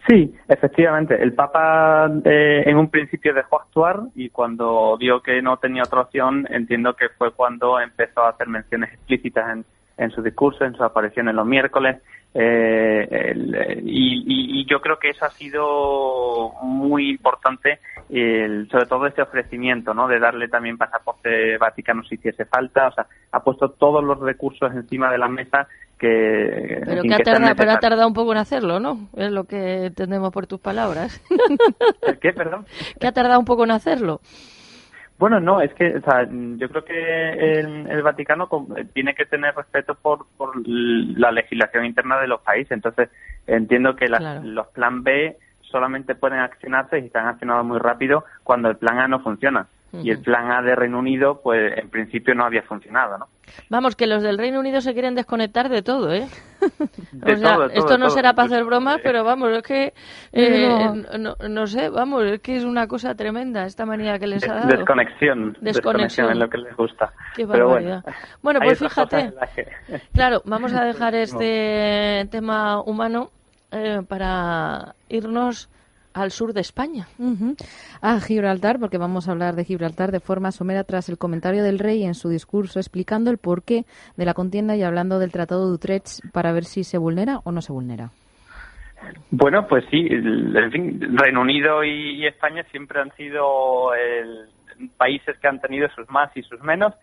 Sí, efectivamente. El Papa eh, en un principio dejó actuar y cuando vio que no tenía otra opción, entiendo que fue cuando empezó a hacer menciones explícitas en, en su discurso, en su aparición en los miércoles. Eh, el- y, y- yo creo que eso ha sido muy importante, el- sobre todo este ofrecimiento, ¿no? De darle también pasaporte vaticano si hiciese falta. O sea, ha puesto todos los recursos encima de la mesa que. Pero que ha, que tardado, pero ha tardado un poco en hacerlo, ¿no? Es lo que entendemos por tus palabras. ¿El qué, perdón? que ha tardado un poco en hacerlo. Bueno, no, es que o sea, yo creo que el, el Vaticano com- tiene que tener respeto por, por la legislación interna de los países. Entonces, entiendo que las- Claro. los plan B solamente pueden accionarse y están accionados muy rápido cuando el plan A no funciona. Y el plan A de Reino Unido, pues en principio no había funcionado, ¿no? Vamos, que los del Reino Unido se quieren desconectar de todo, ¿eh? De O sea, todo, de todo, esto no todo. será para hacer bromas, pero vamos, es que, eh, no, no sé, vamos, es que es una cosa tremenda esta manía que les ha dado. Desconexión, desconexión es lo que les gusta. Qué Pero bueno, barbaridad. Bueno, hay pues fíjate. que- Claro, vamos a dejar este tema humano eh, para irnos al sur de España. Ujú. A Gibraltar, porque vamos a hablar de Gibraltar de forma somera tras el comentario del rey en su discurso explicando el porqué de la contienda y hablando del Tratado de Utrecht para ver si se vulnera o no se vulnera. Bueno, pues sí, el- en fin, Reino Unido y, y España siempre han sido el- países que han tenido sus más y sus menos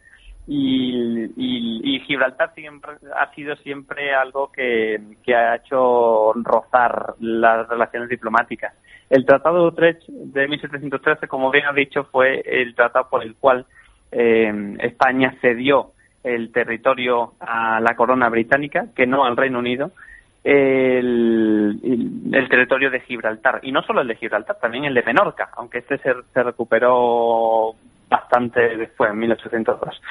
y, y- y Gibraltar siempre ha sido siempre algo que, que ha hecho rozar las relaciones diplomáticas. El Tratado de Utrecht de 1713, como bien ha dicho, fue el tratado por el cual eh, España cedió el territorio a la corona británica, que no al Reino Unido, el, el, territorio de Gibraltar. Y no solo el de Gibraltar, también el de Menorca, aunque este se, se recuperó bastante después, en 1802.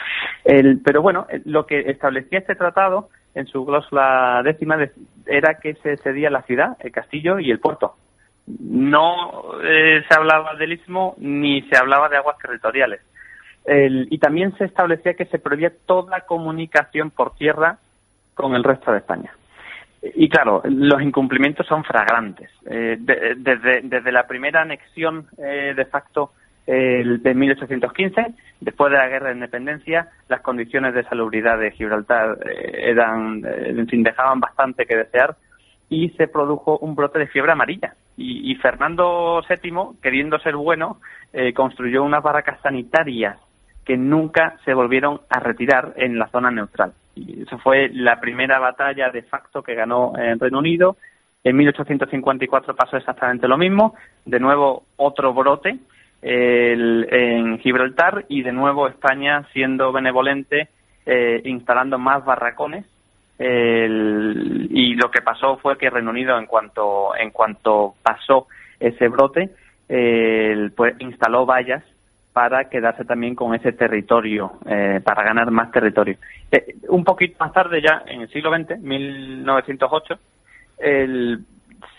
El, pero bueno, lo que establecía este tratado en su cláusula décima era que se cedía la ciudad, el castillo y el puerto. No eh, se hablaba del istmo ni se hablaba de aguas territoriales. El, y también se establecía que se prohibía toda comunicación por tierra con el resto de España. Y claro, los incumplimientos son fragrantes. Eh, desde, desde la primera anexión eh, de facto el de 1815, después de la guerra de independencia, las condiciones de salubridad de Gibraltar eh, eran, eh, en fin, dejaban bastante que desear y se produjo un brote de fiebre amarilla. Y, Fernando VII, queriendo ser bueno, eh, construyó unas barracas sanitarias que nunca se volvieron a retirar en la zona neutral. Y eso fue la primera batalla de facto que ganó en Reino Unido. En 1854 pasó exactamente lo mismo. De nuevo, otro brote el, en Gibraltar y de nuevo España siendo benevolente eh, instalando más barracones el, y lo que pasó fue que Reino Unido en cuanto en cuanto pasó ese brote el, pues instaló vallas para quedarse también con ese territorio eh, para ganar más territorio. Eh, un poquito más tarde ya en el siglo XX 1908 el,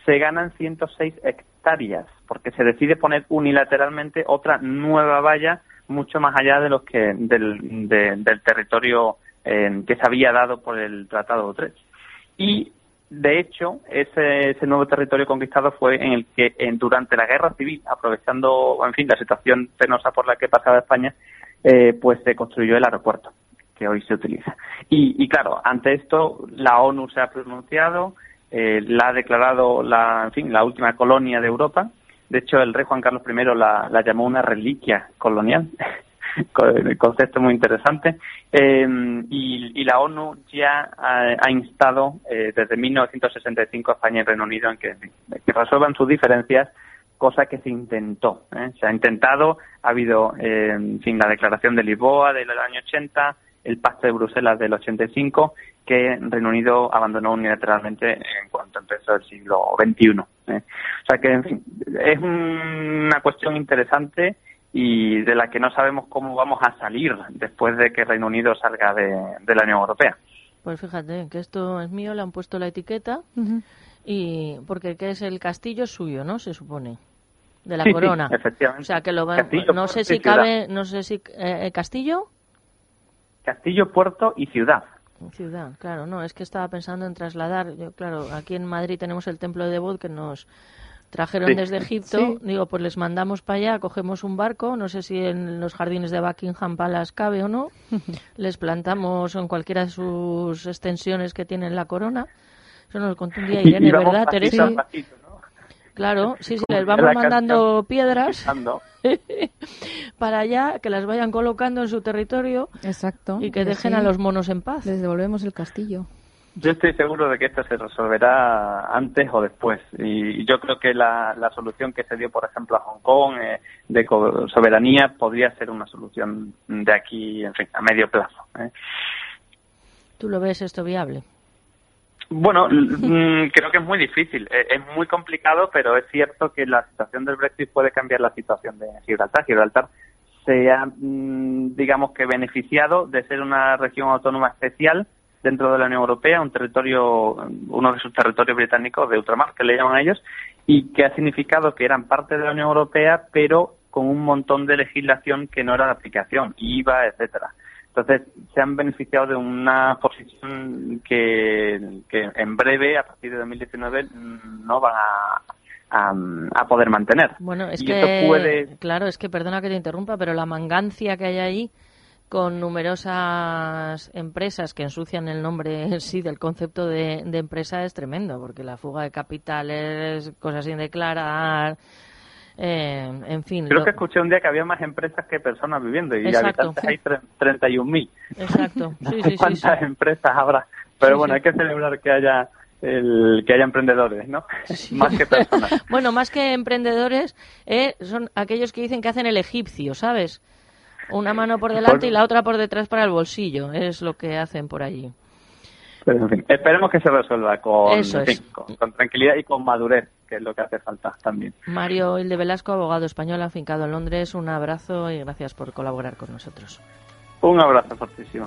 se ganan 106 hectáreas porque se decide poner unilateralmente otra nueva valla mucho más allá de los que del, del territorio eh, que se había dado por el Tratado de Utrecht. Y de hecho, ese, ese nuevo territorio conquistado fue en el que en, durante la guerra civil, aprovechando, en fin, la situación penosa por la que pasaba España, eh, pues se construyó el aeropuerto que hoy se utiliza. Y, y claro, ante esto la ONU se ha pronunciado, eh, la ha declarado la, en fin, la última colonia de Europa de hecho, el rey Juan Carlos I la, llamó una reliquia colonial, concepto muy interesante. Eh, y, la ONU ya ha, instado eh, desde 1965 a España y Reino Unido en que, resuelvan sus diferencias, cosa que se intentó. ¿eh? Se ha intentado, ha habido, en fin, la declaración de Lisboa del año 80, el Pacto de Bruselas del 85, que Reino Unido abandonó unilateralmente en cuanto empezó el siglo XXI. ¿eh? O sea que, en fin, es una cuestión interesante y de la que no sabemos cómo vamos a salir después de que Reino Unido salga de, la Unión Europea. Pues fíjate que esto es mío, le han puesto la etiqueta y porque que es el castillo suyo, ¿no? Se supone de la corona. efectivamente. O sea que lo no sé si cabe, no sé si eh, castillo Castillo, puerto y ciudad. Ciudad, claro, no, es que estaba pensando en trasladar, yo, claro, aquí en Madrid tenemos el templo de Bod que nos trajeron desde Egipto, digo, pues les mandamos para allá, cogemos un barco, no sé si en los jardines de Buckingham Palace cabe o no, les plantamos en cualquiera de sus extensiones que tienen la corona. Eso nos contó un día Irene, ¿verdad, Teresa? Claro, sí, sí, les vamos mandando piedras para allá, que las vayan colocando en su territorio. Exacto. Y que dejen a los monos en paz. Les devolvemos el castillo. Yo estoy seguro de que esto se resolverá antes o después. Y yo creo que la, solución que se dio, por ejemplo, a Hong Kong eh, de soberanía podría ser una solución de aquí, en fin, a medio plazo. ¿eh? ¿Tú lo ves esto viable? Bueno, mm, creo que es muy difícil. E, es muy complicado, pero es cierto que la situación del Brexit puede cambiar la situación de Gibraltar. Gibraltar se ha, mm, digamos que, beneficiado de ser una región autónoma especial dentro de la Unión Europea, un territorio, uno de sus territorios británicos de ultramar, que le llaman a ellos, y que ha significado que eran parte de la Unión Europea, pero con un montón de legislación que no era de aplicación, IVA, etcétera. Entonces, se han beneficiado de una posición que, en breve, a partir de 2019, no van a, a, poder mantener. Bueno, es que, claro, es que, perdona que te interrumpa, pero la mangancia que hay ahí con numerosas empresas que ensucian el nombre sí del concepto de, de empresa es tremendo, porque la fuga de capitales, cosas sin declarar, eh, en fin. Creo que escuché un día que había más empresas que personas viviendo y habitantes hay 31.000. Exacto. Sí, sí, ¿Cuántas empresas habrá? Pero bueno, hay que celebrar que haya el, que haya emprendedores, ¿no? más que personas. bueno, más que emprendedores, eh, son aquellos que dicen que hacen el egipcio, ¿sabes? Una mano por delante y la otra por detrás para el bolsillo, es lo que hacen por allí. Pero, en fin, esperemos que se resuelva con, Eso en fin, es. con, con tranquilidad y con madurez, que es lo que hace falta también. Mario Hilde Velasco, abogado español afincado en Londres, un abrazo y gracias por colaborar con nosotros. Un abrazo fortísimo.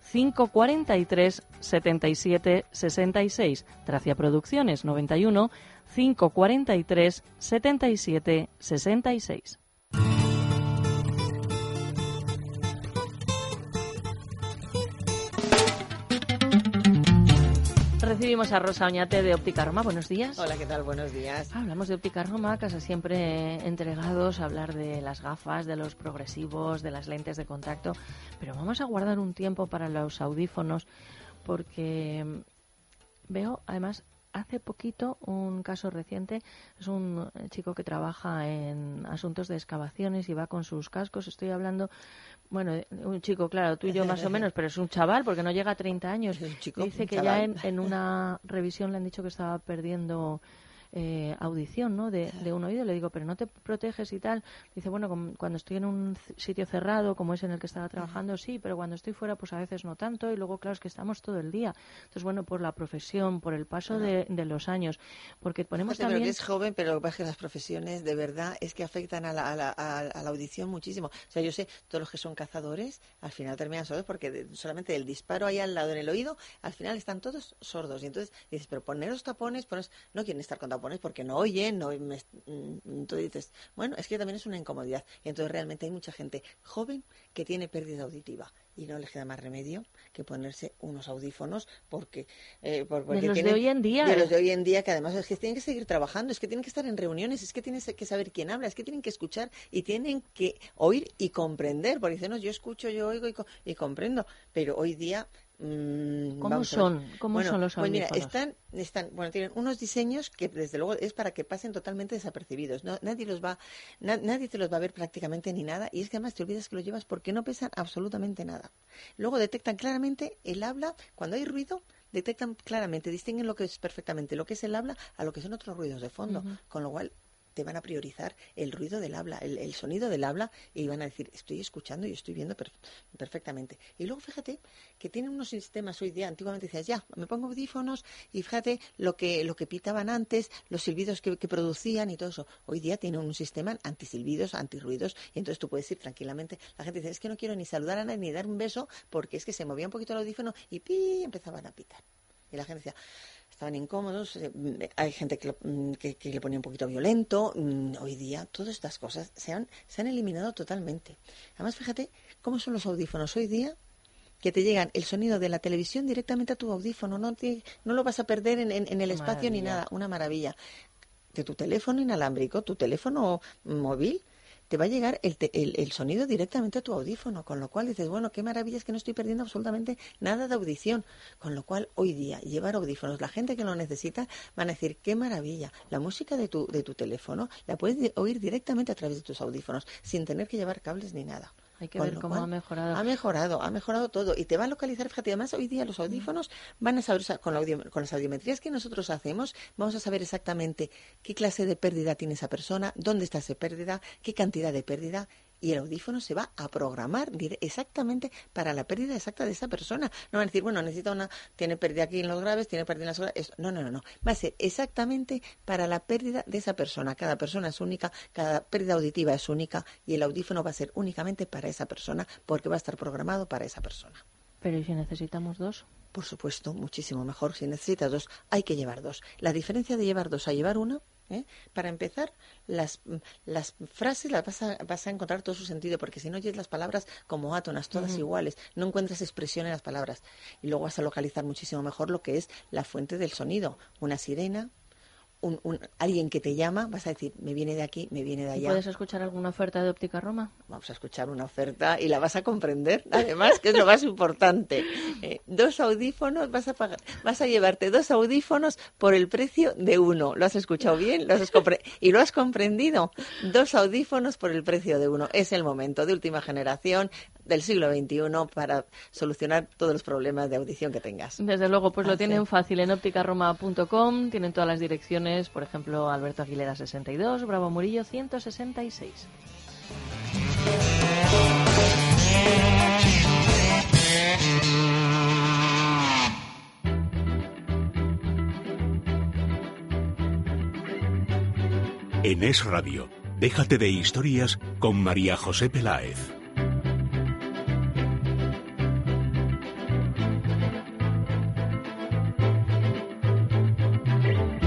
543 77 66. Tracia Producciones 91 543 77 66. Recibimos a Rosa Oñate de Óptica Roma. Buenos días. Hola, ¿qué tal? Buenos días. Hablamos de Óptica Roma, casi siempre entregados a hablar de las gafas, de los progresivos, de las lentes de contacto, pero vamos a guardar un tiempo para los audífonos porque veo, además, hace poquito un caso reciente, es un chico que trabaja en asuntos de excavaciones y va con sus cascos, estoy hablando, bueno, de un chico, claro, tú y yo más o menos, pero es un chaval porque no llega a 30 años. chico, Dice un que chaval. ya en, en una revisión le han dicho que estaba perdiendo eh, audición ¿no? de, de un oído. Le digo, pero no te proteges y tal. Dice, bueno, cuando estoy en un sitio cerrado, como es en el que estaba trabajando, sí, pero cuando estoy fuera, pues a veces no tanto. Y luego, claro, es que estamos todo el día. Entonces, bueno, por la profesión, por el paso de, de los años, porque ponemos Fíjate, pero también... que es joven, pero lo que pasa es que las profesiones de verdad es que afectan a la, a la- a- la audición muchísimo. O sea, yo sé, todos los que son cazadores al final terminan sordos porque de- solamente del disparo ahí al lado en el oído, al final están todos sordos. Y entonces dices, pero poneros tapones, poneros... no quieren estar con tapones porque no oyen, no me- mm, entonces dices, bueno, es que también es una incomodidad. Y entonces realmente hay mucha gente joven que tiene pérdida auditiva y no les queda más remedio que ponerse unos audífonos porque, eh, por- porque los de hoy en día. de los de hoy en día que además es que tienen que seguir trabajando, es que tienen que estar en reuniones, es que tienen que saber quién habla, es que tienen que escuchar y tienen que oír y comprender, porque dicen, no, yo escucho, yo oigo y, co- y comprendo, pero hoy día mm, ¿Cómo son? ¿Cómo Bueno, son los pues mira, audífonos? están, están, bueno, tienen unos diseños que desde luego es para que pasen totalmente desapercibidos. No, nadie los va, na- nadie te los va a ver prácticamente ni nada, y es que además te olvidas que los llevas porque no pesan absolutamente nada. Luego detectan claramente el habla, cuando hay ruido, detectan claramente, distinguen lo que es perfectamente lo que es el habla a lo que son otros ruidos de fondo, con lo cual te van a priorizar el ruido del habla, el, sonido del habla y van a decir, estoy escuchando y estoy viendo per- perfectamente. Y luego fíjate que tienen unos sistemas hoy día, antiguamente decías, ya, me pongo audífonos y fíjate lo que, lo que pitaban antes, los silbidos que, que producían y todo eso. Hoy día tienen un sistema antisilbidos, antirruidos y entonces tú puedes ir tranquilamente. La gente dice, es que no quiero ni saludar a nadie ni dar un beso porque es que se movía un poquito el audífono y pi, empezaban a pitar. Y la gente decía, estaban incómodos, eh, hay gente que, lo- mm, que, que le ponía un poquito violento. mm, Hoy día todas estas cosas se han, se han eliminado totalmente. Además, fíjate cómo son los audífonos hoy día que te llegan el sonido de la televisión directamente a tu audífono, no, te- no lo vas a perder en, en- en el espacio ni nada, una maravilla. De tu teléfono inalámbrico, tu teléfono móvil, te va a llegar el, el- el sonido directamente a tu audífono, con lo cual dices, bueno, qué maravilla es que no estoy perdiendo absolutamente nada de audición. Con lo cual, hoy día, llevar audífonos, la gente que lo necesita van a decir, qué maravilla, la música de tu, de tu teléfono la puedes oír directamente a través de tus audífonos, sin tener que llevar cables ni nada. Hay que Con ver cómo cual, ha mejorado. Ha mejorado, ha mejorado todo. Y te va a localizar, fíjate, además hoy día los audífonos van a saber, o sea, con, la audio- con las audiometrías que nosotros hacemos, vamos a saber exactamente qué clase de pérdida tiene esa persona, dónde está esa pérdida, qué cantidad de pérdida. Y el audífono se va a programar exactamente para la pérdida exacta de esa persona. No van a decir, bueno, necesita una, tiene pérdida aquí en los graves, tiene pérdida en las graves. No, no, no, no. Va a ser exactamente para la pérdida de esa persona. Cada persona es única, cada pérdida auditiva es única y el audífono va a ser únicamente para esa persona porque va a estar programado para esa persona. Pero ¿y si necesitamos dos? Por supuesto, muchísimo mejor. Si necesitas dos, hay que llevar dos. La diferencia de llevar dos a llevar uno, ¿eh? para empezar, las, las frases las vas a, vas a encontrar todo su sentido, porque si no oyes las palabras como átonas, todas iguales, no encuentras expresión en las palabras. Y luego vas a localizar muchísimo mejor lo que es la fuente del sonido. Una sirena, un, un- alguien que te llama, vas a decir, me viene de aquí, me viene de ¿Y allá. puedes escuchar alguna oferta de óptica Roma? Vamos a escuchar una oferta y la vas a comprender, además, que es lo más importante. Eh, dos audífonos, vas a pagar, vas a llevarte dos audífonos por el precio de uno. ¿Lo has escuchado bien? ¿Lo has ¿Y lo has comprendido? Dos audífonos por el precio de uno. Es el momento de última generación del siglo XXI para solucionar todos los problemas de audición que tengas. Desde luego, pues lo Ah, tienen sí. fácil en ópticaroma.com, tienen todas las direcciones, por ejemplo, Alberto Aguilera 62, Bravo Murillo 166. En Es Radio, déjate de historias con María José Peláez.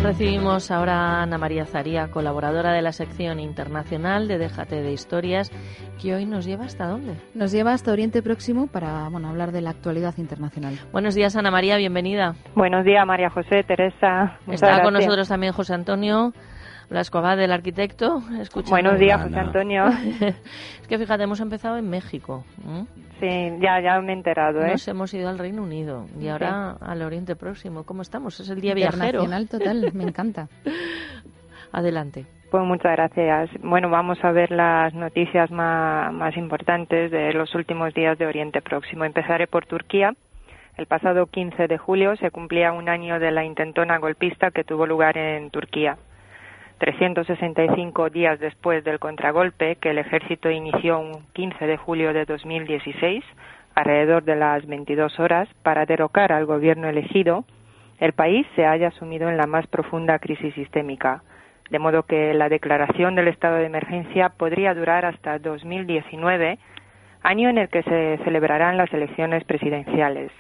Recibimos ahora a Ana María Zaría, colaboradora de la sección internacional de Déjate de Historias, que hoy nos lleva hasta dónde. Nos lleva hasta Oriente Próximo para bueno, hablar de la actualidad internacional. Buenos días, Ana María, bienvenida. Buenos días, María José, Teresa. Está con nosotros también José Antonio Blascoabad, del arquitecto. escuchando- Buenos días, José Antonio. es que fíjate, hemos empezado en México. Sí, ya, ya me he enterado, ¿eh? Nos hemos ido al Reino Unido y Sí. ahora al Oriente Próximo. ¿Cómo estamos? Es el día viajero. Total, me encanta. Adelante. Pues muchas gracias. Bueno, vamos a ver las noticias más, más importantes de los últimos días de Oriente Próximo. Empezaré por Turquía. El pasado 15 de julio se cumplía un año de la intentona golpista que tuvo lugar en Turquía. 365 días después del contragolpe que el ejército inició un 15 de julio de 2016, alrededor de las 22 horas, para derrocar al gobierno elegido, el país se haya sumido en la más profunda crisis sistémica, de modo que la declaración del estado de emergencia podría durar hasta 2019, año en el que se celebrarán las elecciones presidenciales.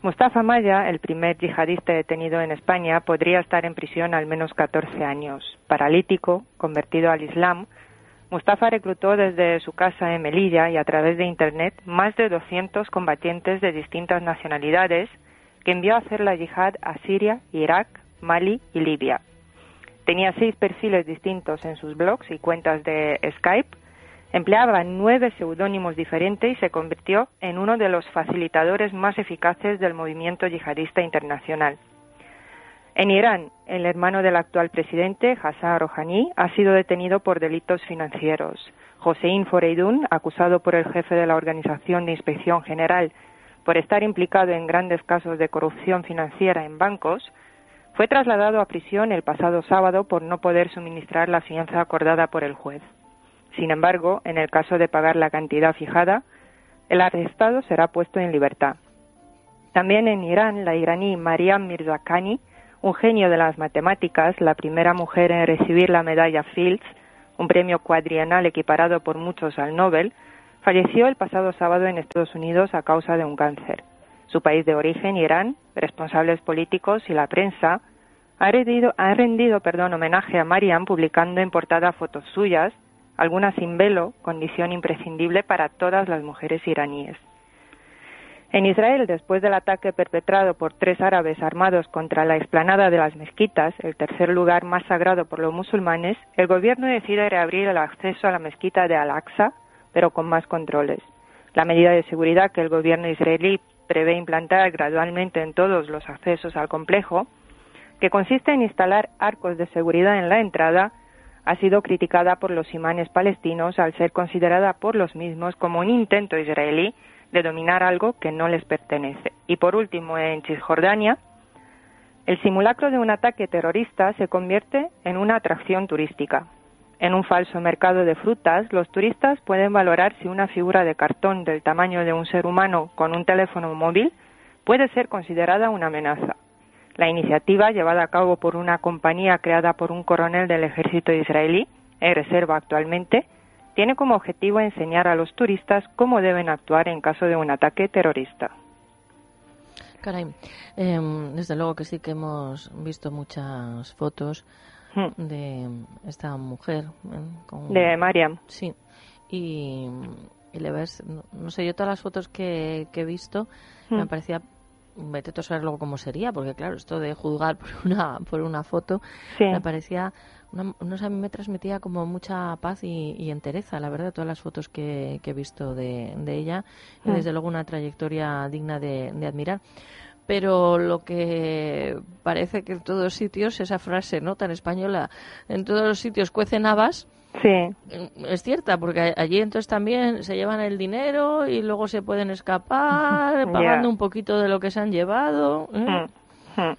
Mustafa Maya, el primer yihadista detenido en España, podría estar en prisión al menos 14 años. Paralítico, convertido al Islam, Mustafa reclutó desde su casa en Melilla y a través de Internet más de 200 combatientes de distintas nacionalidades que envió a hacer la yihad a Siria, Irak, Mali y Libia. Tenía seis perfiles distintos en sus blogs y cuentas de Skype, empleaba nueve seudónimos diferentes y se convirtió en uno de los facilitadores más eficaces del movimiento yihadista internacional. En Irán, el hermano del actual presidente, Hassan Rouhani, ha sido detenido por delitos financieros. Hossein Foreidun, acusado por el jefe de la Organización de Inspección General por estar implicado en grandes casos de corrupción financiera en bancos, fue trasladado a prisión el pasado sábado por no poder suministrar la fianza acordada por el juez. Sin embargo, en el caso de pagar la cantidad fijada, el arrestado será puesto en libertad. También en Irán, la iraní Mariam Mirzakhani, un genio de las matemáticas, la primera mujer en recibir la medalla Fields, un premio cuadrienal equiparado por muchos al Nobel, falleció el pasado sábado en Estados Unidos a causa de un cáncer. Su país de origen, Irán, responsables políticos y la prensa han rendido, rendido perdón, homenaje a Mariam publicando en portada fotos suyas, algunas sin velo, condición imprescindible para todas las mujeres iraníes. En Israel, después del ataque perpetrado por tres árabes armados contra la explanada de las mezquitas, el tercer lugar más sagrado por los musulmanes, el gobierno decide reabrir el acceso a la mezquita de Al-Aqsa, pero con más controles. La medida de seguridad que el gobierno israelí prevé implantar gradualmente en todos los accesos al complejo, que consiste en instalar arcos de seguridad en la entrada, ha sido criticada por los imanes palestinos al ser considerada por los mismos como un intento israelí de dominar algo que no les pertenece. Y por último, en Cisjordania, el simulacro de un ataque terrorista se convierte en una atracción turística. En un falso mercado de frutas, los turistas pueden valorar si una figura de cartón del tamaño de un ser humano con un teléfono móvil puede ser considerada una amenaza. La iniciativa, llevada a cabo por una compañía creada por un coronel del ejército israelí, en reserva actualmente, tiene como objetivo enseñar a los turistas cómo deben actuar en caso de un ataque terrorista. Caray, em, desde luego que sí que hemos visto muchas fotos de esta mujer. em, con- De Mariam. Sí, y, y le ves, no, sé, yo todas las fotos que, que he visto me Mm. parecía vete a saber luego cómo sería, porque claro, esto de juzgar por una, por una foto me parecía, una, no sé, a mí me transmitía como mucha paz y, y entereza, la verdad, todas las fotos que, que he visto de, de ella, y Mm. desde luego una trayectoria digna de, de admirar. Pero lo que parece que en todos sitios, esa frase no tan española, en todos los sitios cuecen habas, Sí. es cierta, porque allí entonces también se llevan el dinero y luego se pueden escapar pagando un poquito de lo que se han llevado. ¿eh? Mm, mm.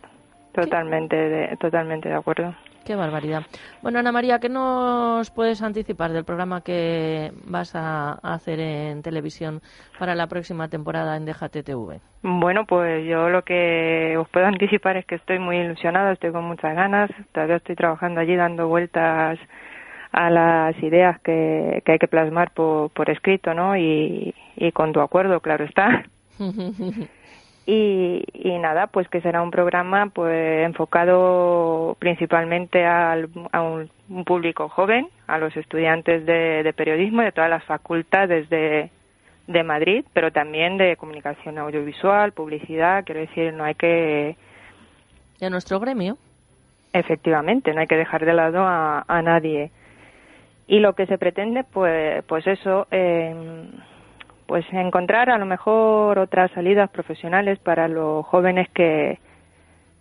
Totalmente, de, totalmente de acuerdo. Qué barbaridad. Bueno, Ana María, ¿qué nos puedes anticipar del programa que vas a a hacer en televisión para la próxima temporada en Déjate TV? Bueno, pues yo lo que os puedo anticipar es que estoy muy ilusionada, estoy con muchas ganas, todavía estoy trabajando allí dando vueltas a las ideas que, que hay que plasmar por, por escrito, ¿no? Y, y con tu acuerdo, claro está. Y, y nada, pues que será un programa pues enfocado principalmente al, a un, un público joven, a los estudiantes de, de periodismo de todas las facultades de, de Madrid, pero también de comunicación audiovisual, publicidad, quiero decir, no hay que ¿Y a nuestro gremio? Efectivamente, no hay que dejar de lado a, a nadie. Y lo que se pretende, pues, pues eso, eh, pues encontrar a lo mejor otras salidas profesionales para los jóvenes que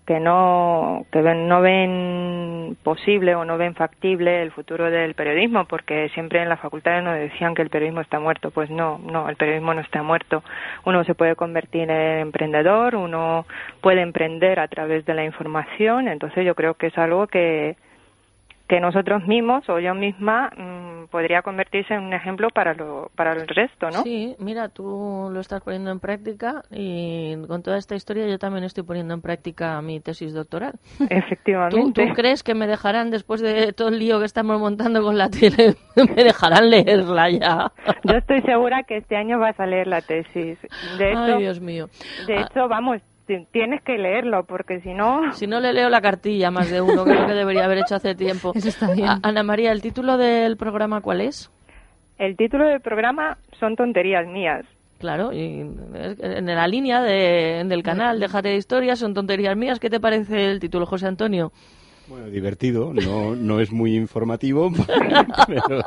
que no que ven, no ven posible o no ven factible el futuro del periodismo porque siempre en las facultades nos decían que el periodismo está muerto. Pues no no el periodismo no está muerto. Uno se puede convertir en emprendedor uno puede emprender a través de la información. Entonces yo creo que es algo que que nosotros mismos o yo misma mm, podría convertirse en un ejemplo para lo para el resto no Sí, mira, tú lo estás poniendo en práctica y con toda esta historia yo también estoy poniendo en práctica mi tesis doctoral. ¿Tú, Efectivamente. tú crees que me dejarán, después de todo el lío que estamos montando con la tele, me dejarán leerla ya? Yo estoy segura que este año vas a leer la tesis. De hecho, Ay, Dios mío. De Ah. hecho, vamos, tienes que leerlo porque si no... Si no le leo la cartilla más de uno, lo que debería haber hecho hace tiempo. Eso está bien. A- Ana María, ¿el título del programa cuál es? El título del programa son tonterías mías. Claro, y en la línea de- del canal Déjate de historias, son tonterías mías. ¿Qué te parece el título, José Antonio? Bueno, divertido, no, no es muy informativo, pero,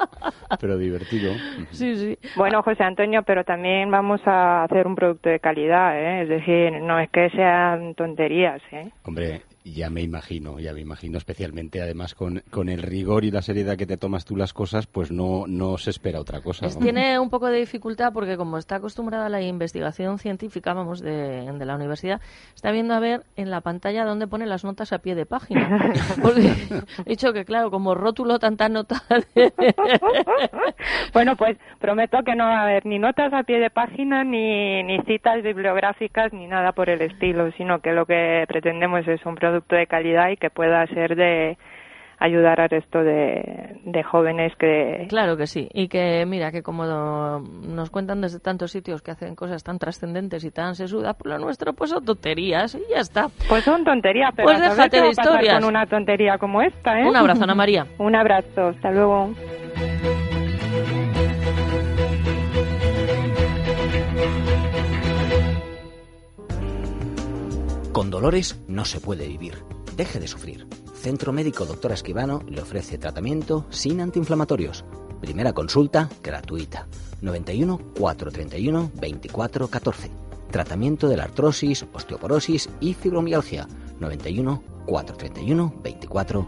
pero divertido. Sí, sí. Bueno, José Antonio, pero también vamos a hacer un producto de calidad, ¿eh? Es decir, no es que sean tonterías, ¿eh? Hombre, ya me imagino, ya me imagino, especialmente además con, con el rigor y la seriedad que te tomas tú las cosas, pues no, no se espera otra cosa. Tiene un poco de dificultad porque como está acostumbrada a la investigación científica, vamos, de, de la universidad, está viendo a ver en la pantalla dónde pone las notas a pie de página. Porque he dicho que, claro, como rótulo tantas notas... Bueno, pues prometo que no va a haber ni notas a pie de página, ni, ni citas bibliográficas, ni nada por el estilo, sino que lo que pretendemos es un producto de calidad y que pueda ser de ayudar al resto de, de jóvenes que... Claro que sí. Y que, mira, que como nos cuentan desde tantos sitios que hacen cosas tan trascendentes y tan sesudas, pues lo nuestro pues son tonterías y ya está. Pues son tonterías, pero Pues a déjate de historias. con una tontería como esta, ¿eh? Un abrazo, Ana María. un abrazo, hasta luego. Con dolores no se puede vivir. Deje de sufrir. Centro Médico Doctor Esquivano le ofrece tratamiento sin antiinflamatorios. Primera consulta gratuita. 91 431 24 14. Tratamiento de la artrosis, osteoporosis y fibromialgia. 91 431 24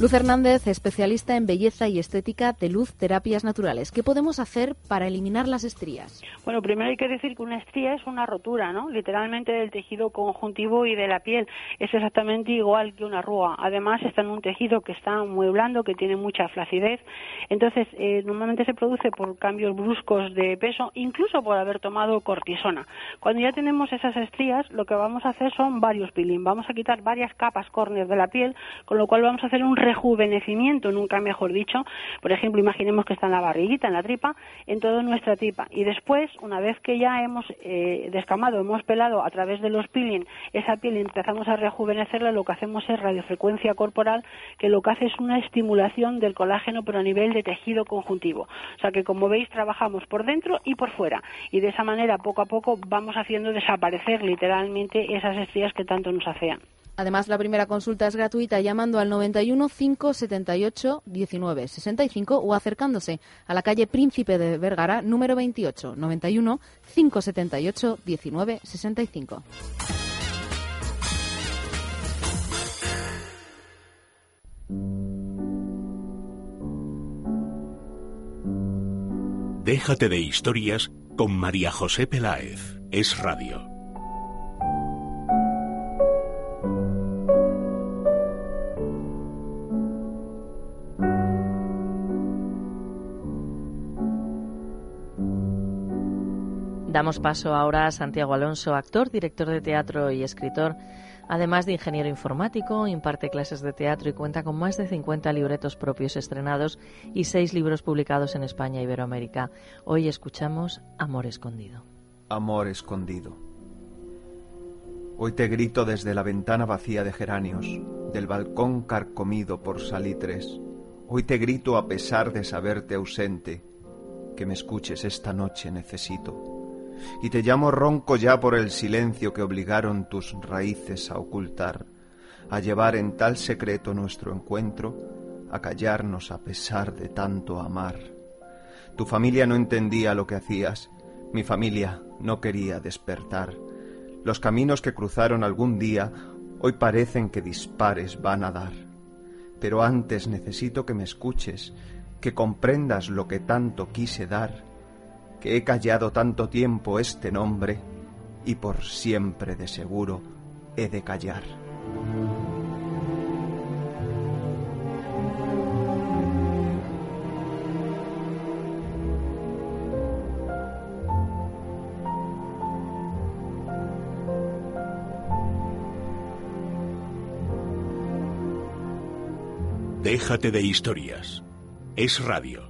Luz Hernández, especialista en belleza y estética de luz terapias naturales. ¿Qué podemos hacer para eliminar las estrías? Bueno, primero hay que decir que una estría es una rotura, ¿no? Literalmente del tejido conjuntivo y de la piel. Es exactamente igual que una arruga. Además, está en un tejido que está muy blando, que tiene mucha flacidez. Entonces, eh, normalmente se produce por cambios bruscos de peso, incluso por haber tomado cortisona. Cuando ya tenemos esas estrías, lo que vamos a hacer son varios peeling. Vamos a quitar varias capas córneas de la piel, con lo cual vamos a hacer un rejuvenecimiento, nunca mejor dicho. Por ejemplo, imaginemos que está en la barriguita, en la tripa, en toda nuestra tripa. Y después, una vez que ya hemos eh, descamado, hemos pelado a través de los peeling esa piel y empezamos a rejuvenecerla, lo que hacemos es radiofrecuencia corporal, que lo que hace es una estimulación del colágeno, pero a nivel de tejido conjuntivo. O sea que, como veis, trabajamos por dentro y por fuera. Y de esa manera, poco a poco, vamos haciendo desaparecer literalmente esas estrías que tanto nos hacían. Además, la primera consulta es gratuita llamando al 91 578 19 65 o acercándose a la calle Príncipe de Vergara, número 28, 91 578 19 65. Déjate de historias con María José Peláez. Es radio. Damos paso ahora a Santiago Alonso, actor, director de teatro y escritor. Además de ingeniero informático, imparte clases de teatro y cuenta con más de 50 libretos propios estrenados y seis libros publicados en España e Iberoamérica. Hoy escuchamos Amor Escondido. Amor Escondido. Hoy te grito desde la ventana vacía de geranios, del balcón carcomido por salitres. Hoy te grito a pesar de saberte ausente, que me escuches esta noche necesito y te llamo ronco ya por el silencio que obligaron tus raíces a ocultar, a llevar en tal secreto nuestro encuentro, a callarnos a pesar de tanto amar. Tu familia no entendía lo que hacías, mi familia no quería despertar. Los caminos que cruzaron algún día hoy parecen que dispares van a dar. Pero antes necesito que me escuches, que comprendas lo que tanto quise dar que he callado tanto tiempo este nombre y por siempre de seguro he de callar. Déjate de historias. Es radio.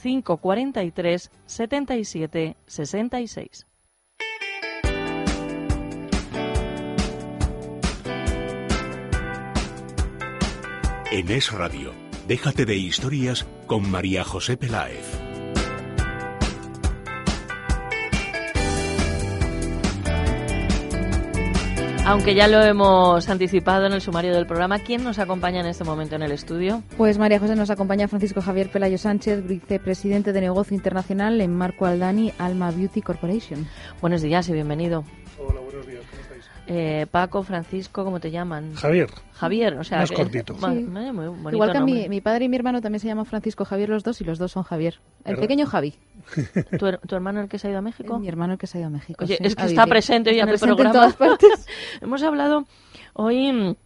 543 77 66. En Es Radio, déjate de historias con María José Peláez. Aunque ya lo hemos anticipado en el sumario del programa, ¿quién nos acompaña en este momento en el estudio? Pues María José nos acompaña Francisco Javier Pelayo Sánchez, vicepresidente de negocio internacional en Marco Aldani Alma Beauty Corporation. Buenos días y bienvenido. Eh, Paco, Francisco, ¿cómo te llaman? Javier. Javier, o sea, Más que- cortito. Sí. muy bonito Igual que mi, mi padre y mi hermano también se llaman Francisco Javier los dos y los dos son Javier. El ¿Verdad? pequeño Javi. ¿Tu, her- tu hermano el que se ha ido a México? Mi hermano el que se ha ido a México. Oye, sí, es que está vivir. presente hoy Está en el presente programa. En todas partes. Hemos hablado hoy,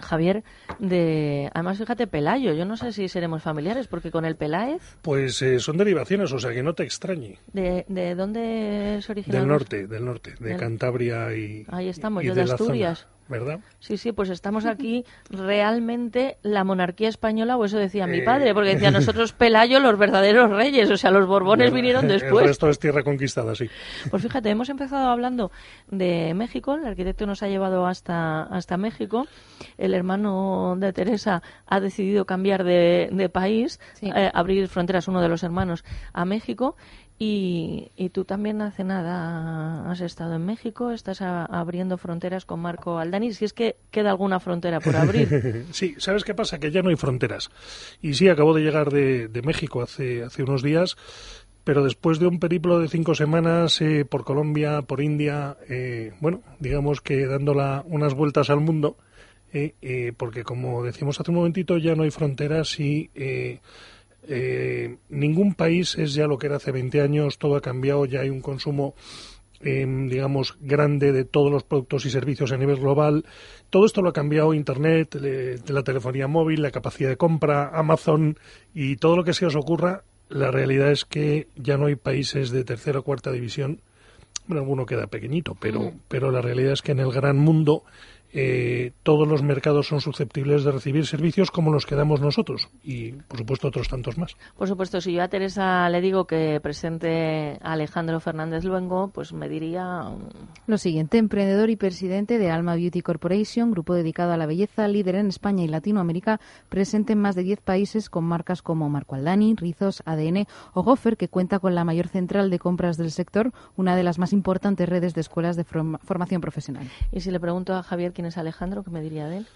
Javier, de... Además, fíjate, Pelayo. Yo no sé si seremos familiares, porque con el Peláez, Pues eh, son derivaciones, o sea que no te extrañe. ¿de, de dónde es originario? Del norte, del norte, de Cantabria y. Ahí estamos, y yo de la Asturias. ¿Verdad? Sí, sí, pues estamos aquí realmente la monarquía española, o eso decía mi Eh. padre, porque decía nosotros Pelayo los verdaderos reyes, o sea, los Borbones vinieron El después. resto es tierra conquistada, sí. Pues fíjate, hemos empezado hablando de México, el arquitecto nos ha llevado hasta, hasta México, el hermano de Teresa ha decidido cambiar de, de país, eh, abrir fronteras, uno de los hermanos, a México. Y, y tú también hace nada has estado en México, estás a- abriendo fronteras con Marco Aldani, si es que queda alguna frontera por abrir. sí, ¿sabes qué pasa? Que ya no hay fronteras. Y sí, acabo de llegar de, de México hace, hace unos días, pero después de un periplo de cinco semanas eh, por Colombia, por India, eh, bueno, digamos que dándola unas vueltas al mundo, eh, eh, porque como decimos hace un momentito, ya no hay fronteras y eh, ningún país es ya lo que era hace 20 años, todo ha cambiado, ya hay un consumo eh, digamos, grande de todos los productos y servicios a nivel global. Todo esto lo ha cambiado Internet, le- la telefonía móvil, la capacidad de compra, Amazon y todo lo que se os ocurra. La realidad es que ya no hay países de tercera o cuarta división. Bueno, alguno queda pequeñito, pero, pero la realidad es que en el gran mundo eh, todos los mercados son susceptibles de recibir servicios como los que damos nosotros y, por supuesto, otros tantos más. Por supuesto, si yo a Teresa le digo que presente a Alejandro Fernández Luengo, pues me diría Lo siguiente, emprendedor y presidente de Alma Beauty Corporation, grupo dedicado a la belleza, líder en España y Latinoamérica, presente en más de 10 países con marcas como Marco Aldani, Rizos, ADN o Goffer, que cuenta con la mayor central de compras del sector, una de las más importantes redes de escuelas de forma- formación profesional. Y si le pregunto a Javier quién es Alejandro, ¿qué me diría de él?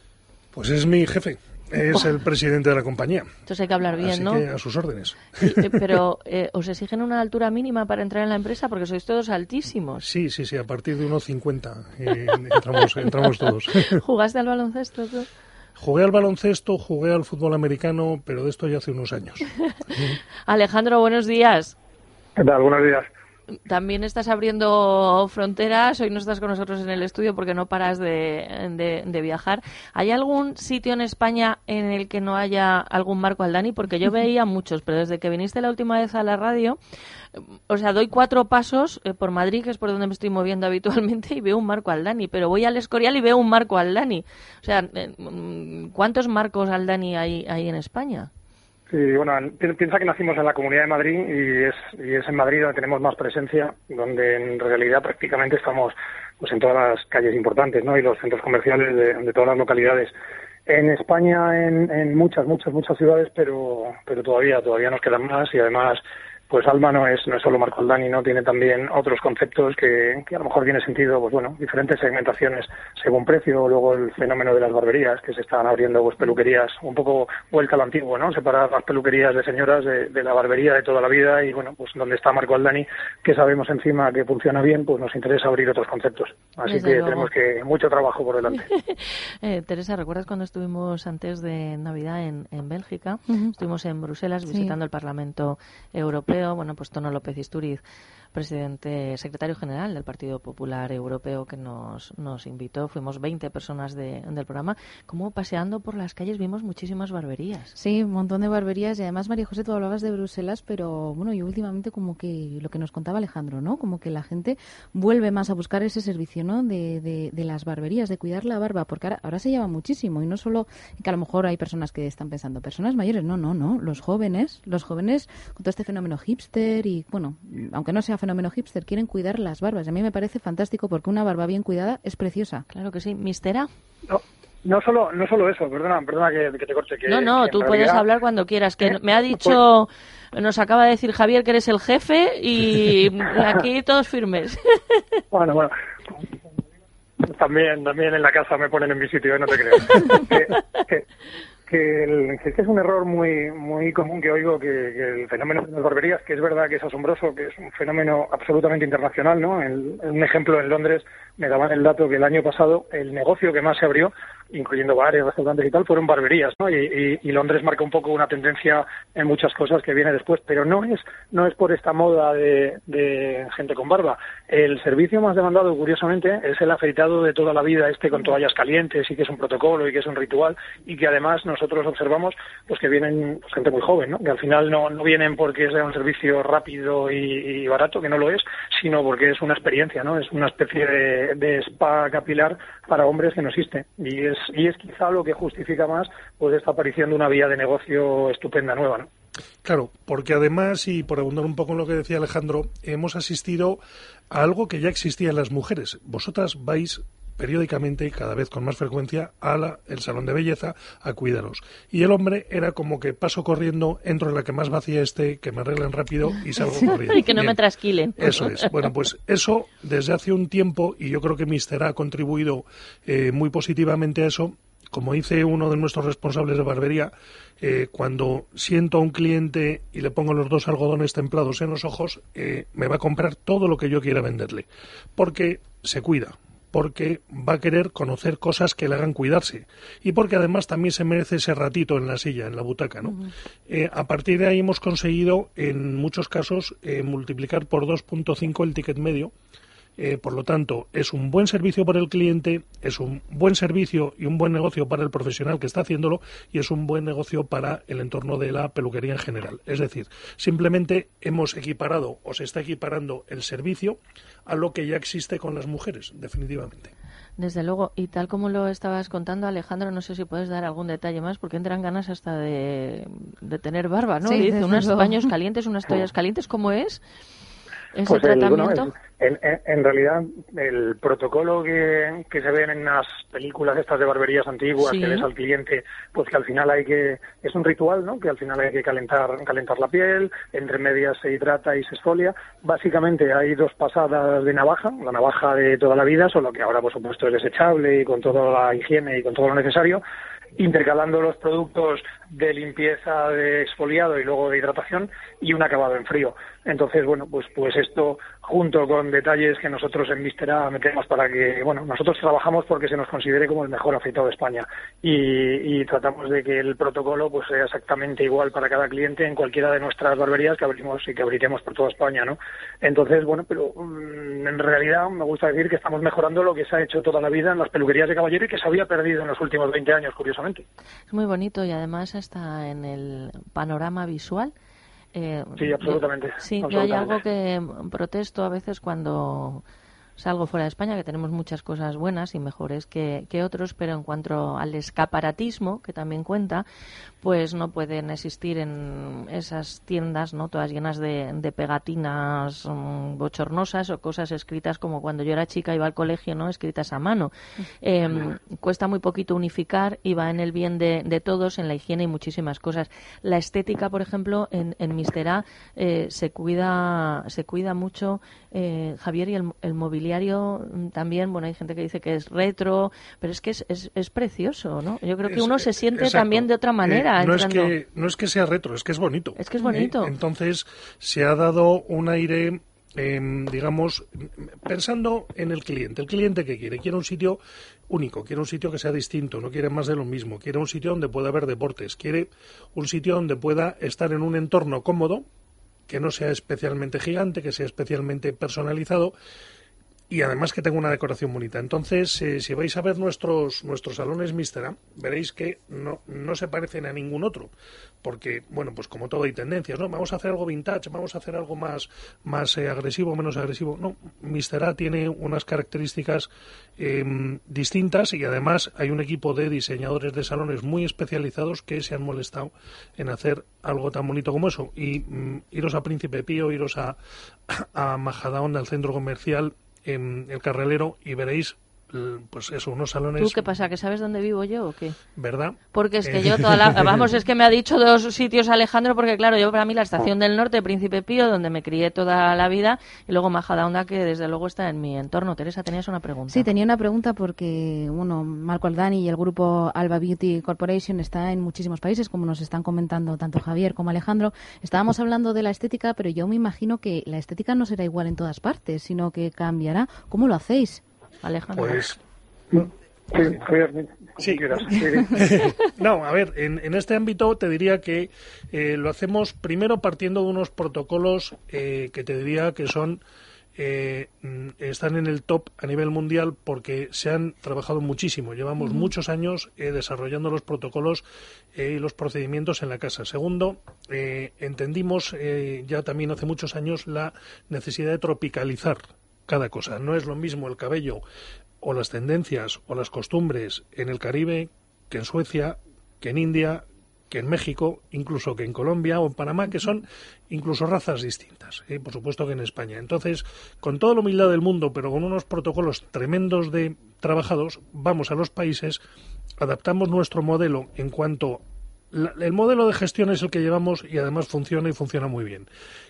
Pues es mi jefe, es el presidente de la compañía. Entonces hay que hablar bien, Así ¿no? que a sus órdenes. Sí, eh, pero eh, ¿os exigen una altura mínima para entrar en la empresa? Porque sois todos altísimos. Sí, sí, sí, a partir de unos 50 eh, entramos, entramos todos. ¿Jugaste al baloncesto tú? Jugué al baloncesto, jugué al fútbol americano, pero de esto ya hace unos años. Alejandro, buenos días. ¿Qué tal? Buenos días. También estás abriendo fronteras. Hoy no estás con nosotros en el estudio porque no paras de, de- de viajar. ¿Hay algún sitio en España en el que no haya algún Marco Aldani? Porque yo veía muchos, pero desde que viniste la última vez a la radio, eh, o sea, doy cuatro pasos eh, por Madrid, que es por donde me estoy moviendo habitualmente, y veo un Marco Aldani. Pero voy al Escorial y veo un Marco Aldani. O sea, eh, mm, ¿cuántos Marcos Aldani hay, hay en España? Sí, bueno, pi- piensa que nacimos en la Comunidad de Madrid y es, y es en Madrid donde tenemos más presencia, donde en realidad prácticamente estamos pues en todas las calles importantes, ¿no? Y los centros comerciales de, de todas las localidades. En España, en, en muchas, muchas, muchas ciudades, pero, pero todavía, todavía nos quedan más y además, pues Alma no es, no es solo Marco Aldani, ¿no? Tiene también otros conceptos que, que a lo mejor tiene sentido, pues bueno, diferentes segmentaciones según precio, luego el fenómeno de las barberías, que se están abriendo pues peluquerías, un poco vuelta a lo antiguo, ¿no? Separar las peluquerías de señoras de, de la barbería de toda la vida y bueno, pues donde está Marco Aldani, que sabemos encima que funciona bien, pues nos interesa abrir otros conceptos. Así Desde que luego. tenemos que mucho trabajo por delante. Eh, Teresa, ¿recuerdas cuando estuvimos antes de Navidad en, en Bélgica? Estuvimos en Bruselas Sí. visitando el Parlamento Europeo. Bueno, pues Tono López Isturiz, presidente, secretario general del Partido Popular Europeo, que nos, nos invitó. Fuimos 20 personas de- del programa. Como paseando por las calles vimos muchísimas barberías. Sí, un montón de barberías y además, María José, tú hablabas de Bruselas, pero bueno, yo últimamente como que lo que nos contaba Alejandro, ¿no? Como que la gente vuelve más a buscar ese servicio, ¿no? De, de, de las barberías, de cuidar la barba, porque ahora, ahora se lleva muchísimo y no solo que a lo mejor hay personas que están pensando, personas mayores, no, no, no, los jóvenes, los jóvenes con todo este fenómeno hipster y bueno, aunque no sea fenómeno hipster, quieren cuidar las barbas. A mí me parece fantástico porque una barba bien cuidada es preciosa. Claro que sí, mistera. No, no solo, no solo eso, perdona, perdona que, que te corte. Que, No, no, que tú puedes realidad- hablar cuando quieras. Que Eh, me ha dicho, nos acaba de decir Javier que eres el jefe y aquí todos firmes. Bueno, bueno. También, también en la casa me ponen en mi sitio, ¿eh? no te creo. que, el- que es que es un error muy muy común que oigo que, que el fenómeno de las barberías, que es verdad que es asombroso, que es un fenómeno absolutamente internacional, ¿no? El- un ejemplo en Londres me daban el dato que el año pasado el negocio que más se abrió incluyendo bares, restaurantes y tal, fueron barberías, ¿no? Y, Londres marca un poco una tendencia en muchas cosas que viene después, pero no es no es por esta moda de, de gente con barba. El servicio más demandado, curiosamente, es el afeitado de toda la vida, este con toallas calientes y que es un protocolo y que es un ritual y que además nosotros observamos pues que vienen gente muy joven, ¿no? Que al final no, no vienen porque sea un servicio rápido y, barato, que no lo es, sino porque es una experiencia, ¿no? Es una especie de, de spa capilar para hombres que no existe y es y es quizá lo que justifica más pues esta aparición de una vía de negocio estupenda nueva, ¿no? Claro, porque además, y por abundar un poco en lo que decía Alejandro, hemos asistido a algo que ya existía en las mujeres. Vosotras vais periódicamente y cada vez con más frecuencia al el salón de belleza a cuidaros. Y el hombre era como que paso corriendo, entro en la que más vacía esté, que me arreglen rápido y salgo corriendo. y que no me trasquilen. Eso es. Bueno, pues eso desde hace un tiempo, y yo creo que Mister ha contribuido eh, muy positivamente a eso, como dice uno de nuestros responsables de barbería, eh, cuando siento a un cliente y le pongo los dos algodones templados en los ojos, eh, me va a comprar todo lo que yo quiera venderle, porque se cuida, porque va a querer conocer cosas que le hagan cuidarse y porque además también se merece ese ratito en la silla, en la butaca, ¿no? Eh, a partir de ahí hemos conseguido, en muchos casos, multiplicar por 2.5 el ticket medio eh, por lo tanto, es un buen servicio para el cliente, es un buen servicio y un buen negocio para el profesional que está haciéndolo y es un buen negocio para el entorno de la peluquería en general. Es decir, simplemente hemos equiparado o se está equiparando el servicio a lo que ya existe con las mujeres, definitivamente. Desde luego, y tal como lo estabas contando, Alejandro, no sé si puedes dar algún detalle más, porque entran ganas hasta de, tener barba, ¿no? Dice, unos baños calientes, unas toallas calientes, ¿cómo es? Ese pues tratamiento? en, realidad, el protocolo que, se ven en las películas estas de barberías antiguas, que ves al cliente, pues que al final hay que, es un ritual, ¿no? Que al final hay que calentar, calentar la piel, entre medias se hidrata y se esfolia. Básicamente hay dos pasadas de navaja, la navaja de toda la vida, solo que ahora por supuesto es desechable y con toda la higiene y con todo lo necesario intercalando los productos de limpieza, de exfoliado y luego de hidratación y un acabado en frío. Entonces, bueno, pues, pues esto junto con detalles que nosotros en Mistera metemos para que, bueno, nosotros trabajamos porque se nos considere como el mejor afeitado de España y, tratamos de que el protocolo pues sea exactamente igual para cada cliente en cualquiera de nuestras barberías que abrimos y que abriremos por toda España, ¿no? Entonces, bueno, pero mm, en realidad me gusta decir que estamos mejorando lo que se ha hecho toda la vida en las peluquerías de caballero y que se había perdido en los últimos 20 años, curiosamente. Es muy bonito y además está en el panorama visual eh, sí, absolutamente. sí, yo hay algo que protesto a veces cuando salgo fuera de España, que tenemos muchas cosas buenas y mejores que, que, otros, pero en cuanto al escaparatismo, que también cuenta, pues no pueden existir en esas tiendas, ¿no? Todas llenas de, de pegatinas mm, bochornosas o cosas escritas como cuando yo era chica iba al colegio, ¿no? Escritas a mano. Em, cuesta muy poquito unificar y va en el bien de, de, todos, en la higiene y muchísimas cosas. La estética, por ejemplo, en, en Mister A eh, se cuida, se cuida mucho, eh, Javier, y el, el mobiliario Mm, también, bueno, hay gente que dice que es retro, pero es que es, es, precioso, ¿no? Yo creo que uno se siente también de otra manera. Eh, no, es que, no es que sea retro, es que es bonito. Es que es bonito. Eh, entonces, se ha dado un aire em, digamos, pensando en el cliente. ¿El cliente que quiere? Quiere un sitio único, quiere un sitio que sea distinto, no quiere más de lo mismo, quiere un sitio donde pueda haber deportes, quiere un sitio donde pueda estar en un entorno cómodo, que no sea especialmente gigante, que sea especialmente personalizado y además que tenga una decoración bonita. Entonces, eh, si vais a ver nuestros, nuestros salones Mistera, veréis que no, no se parecen a ningún otro, porque, bueno, pues como todo hay tendencias, ¿no? Vamos a hacer algo vintage, vamos a hacer algo más, más eh, agresivo, menos agresivo. No, Mistera tiene unas características em, distintas y además hay un equipo de diseñadores de salones muy especializados que se han molestado en hacer algo tan bonito como eso. Y mm, iros a Príncipe Pío, iros a, a Majadahonda, al centro comercial, en el carrelero y veréis pues eso, unos salones. ¿Tú qué pasa? ¿Que sabes dónde vivo yo o qué? ¿Verdad? Porque es que eh, yo toda la... Vamos, es que me ha dicho dos sitios Alejandro, porque claro, yo para mí la Estación del Norte, Príncipe Pío, donde me crié toda la vida, y luego Majadahonda, que desde luego está en mi entorno. Teresa, tenías una pregunta. Sí, tenía una pregunta porque, bueno, Marco Aldani y el grupo Alba Beauty Corporation está en muchísimos países, como nos están comentando tanto Javier como Alejandro. Estábamos hablando de la estética, pero yo me imagino que la estética no será igual en todas partes, sino que cambiará. ¿Cómo lo hacéis? Alejandro. Pues Sí, Javier, no, a ver, en, en este ámbito te diría que eh, lo hacemos primero partiendo de unos protocolos eh, que te diría que son eh, mm, están en el top a nivel mundial porque se han trabajado muchísimo. Llevamos muchos años eh, desarrollando los protocolos eh, y los procedimientos en la casa. Segundo, eh, entendimos eh, ya también hace muchos años la necesidad de tropicalizar cada cosa. No es lo mismo el cabello o las tendencias o las costumbres en el Caribe que en Suecia, que en India, que en México, incluso que en Colombia o en Panamá, que son incluso razas distintas, ¿eh? por supuesto que en España. Entonces, con toda la humildad del mundo, pero con unos protocolos tremendos de trabajados, vamos a los países, adaptamos nuestro modelo en cuanto la- el modelo de gestión es el que llevamos y además funciona y funciona muy bien.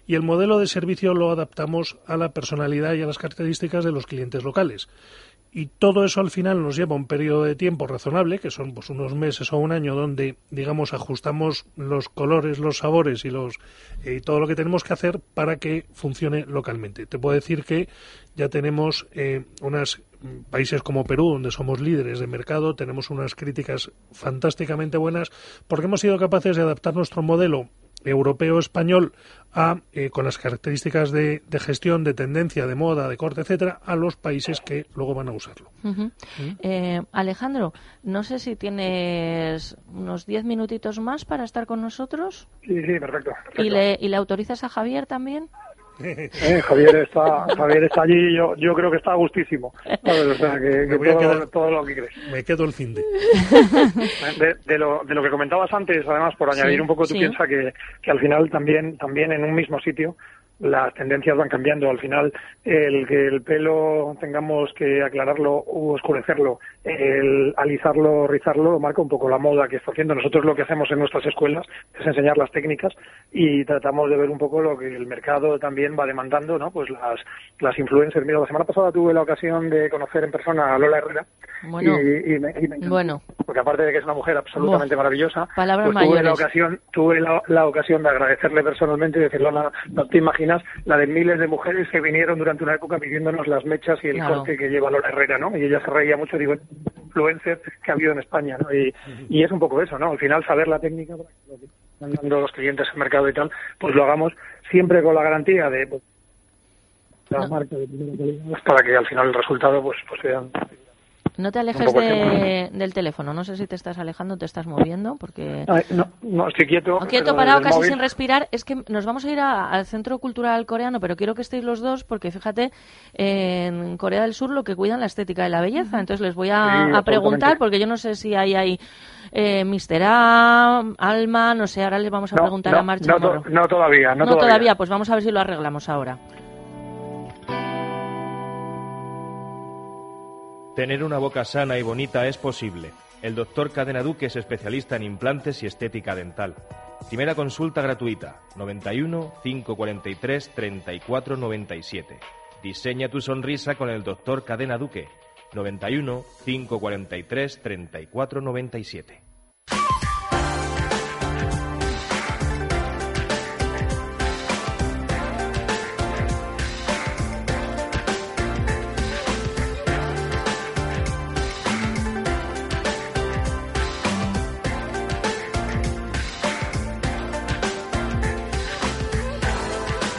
Y el modelo de servicio lo adaptamos a la personalidad y a las características de los clientes locales. Y todo eso al final nos lleva un periodo de tiempo razonable, que son pues unos meses o un año, donde digamos ajustamos los colores, los sabores y los eh, todo lo que tenemos que hacer para que funcione localmente. Te puedo decir que ya tenemos eh, unas países como Perú, donde somos líderes de mercado, tenemos unas críticas fantásticamente buenas, porque hemos sido capaces de adaptar nuestro modelo europeo español a eh, con las características de, de gestión, de tendencia, de moda, de corte, etcétera, a los países que luego van a usarlo. Ujú. Eh, Alejandro, no sé si tienes unos diez minutitos más para estar con nosotros Sí, sí, perfecto. perfecto. y le, y le autorizas a Javier también. Eh, Javier está Javier está allí y yo, yo creo que está a gustísimo. ¿sabes? O sea, que, Me que voy a todo, quedar- todo lo que crees. Me quedo el fin de. De, de lo, de lo que comentabas antes, además, por Sí, añadir un poco, tú sí. piensas que, que al final también, también en un mismo sitio las tendencias van cambiando. Al final, el que el pelo tengamos que aclararlo u oscurecerlo, el alisarlo rizarlo, marca un poco la moda que está haciendo. Nosotros lo que hacemos en nuestras escuelas es enseñar las técnicas y tratamos de ver un poco lo que el mercado también va demandando, ¿no? Pues las, las influencers. Mira, la semana pasada tuve la ocasión de conocer en persona a Lola Herrera Bueno. y, y me, y me encantó Bueno, porque aparte de que es una mujer absolutamente maravillosa, Palabras pues tuve la ocasión, tuve la, la ocasión de agradecerle personalmente y decirle, "Lola, no te imaginas la de miles de mujeres que vinieron durante una época pidiéndonos las mechas y el Claro. corte que lleva Lola Herrera, ¿no? Y ella se reía mucho, digo, influencer que ha habido en España, ¿no? Y, y es un poco eso, ¿no? Al final saber la técnica para que lo que están dando los clientes al mercado y tal, pues lo hagamos siempre con la garantía de pues, la marca de primera calidad para que al final el resultado pues, pues sea no te alejes de- del teléfono. No sé si te estás alejando o te estás moviendo, porque... No, no, estoy quieto. Quieto, parado, casi móvil- sin respirar. Es que nos vamos a ir a- al Centro Cultural Coreano, pero quiero que estéis los dos, porque fíjate, en Corea del Sur lo que cuidan la estética y la belleza. Entonces les voy a, Sí, a absolutamente. preguntar, porque yo no sé si hay ahí eh, Mister A, Alma, no sé, ahora les vamos a No, preguntar a Marcha no, no todavía, no, todavía, pues vamos a ver si lo arreglamos ahora. Tener una boca sana y bonita es posible. El doctor Cadena Duque es especialista en implantes y estética dental. Primera consulta gratuita, 91 543 34 97. Diseña tu sonrisa con el doctor Cadena Duque, 91 543 34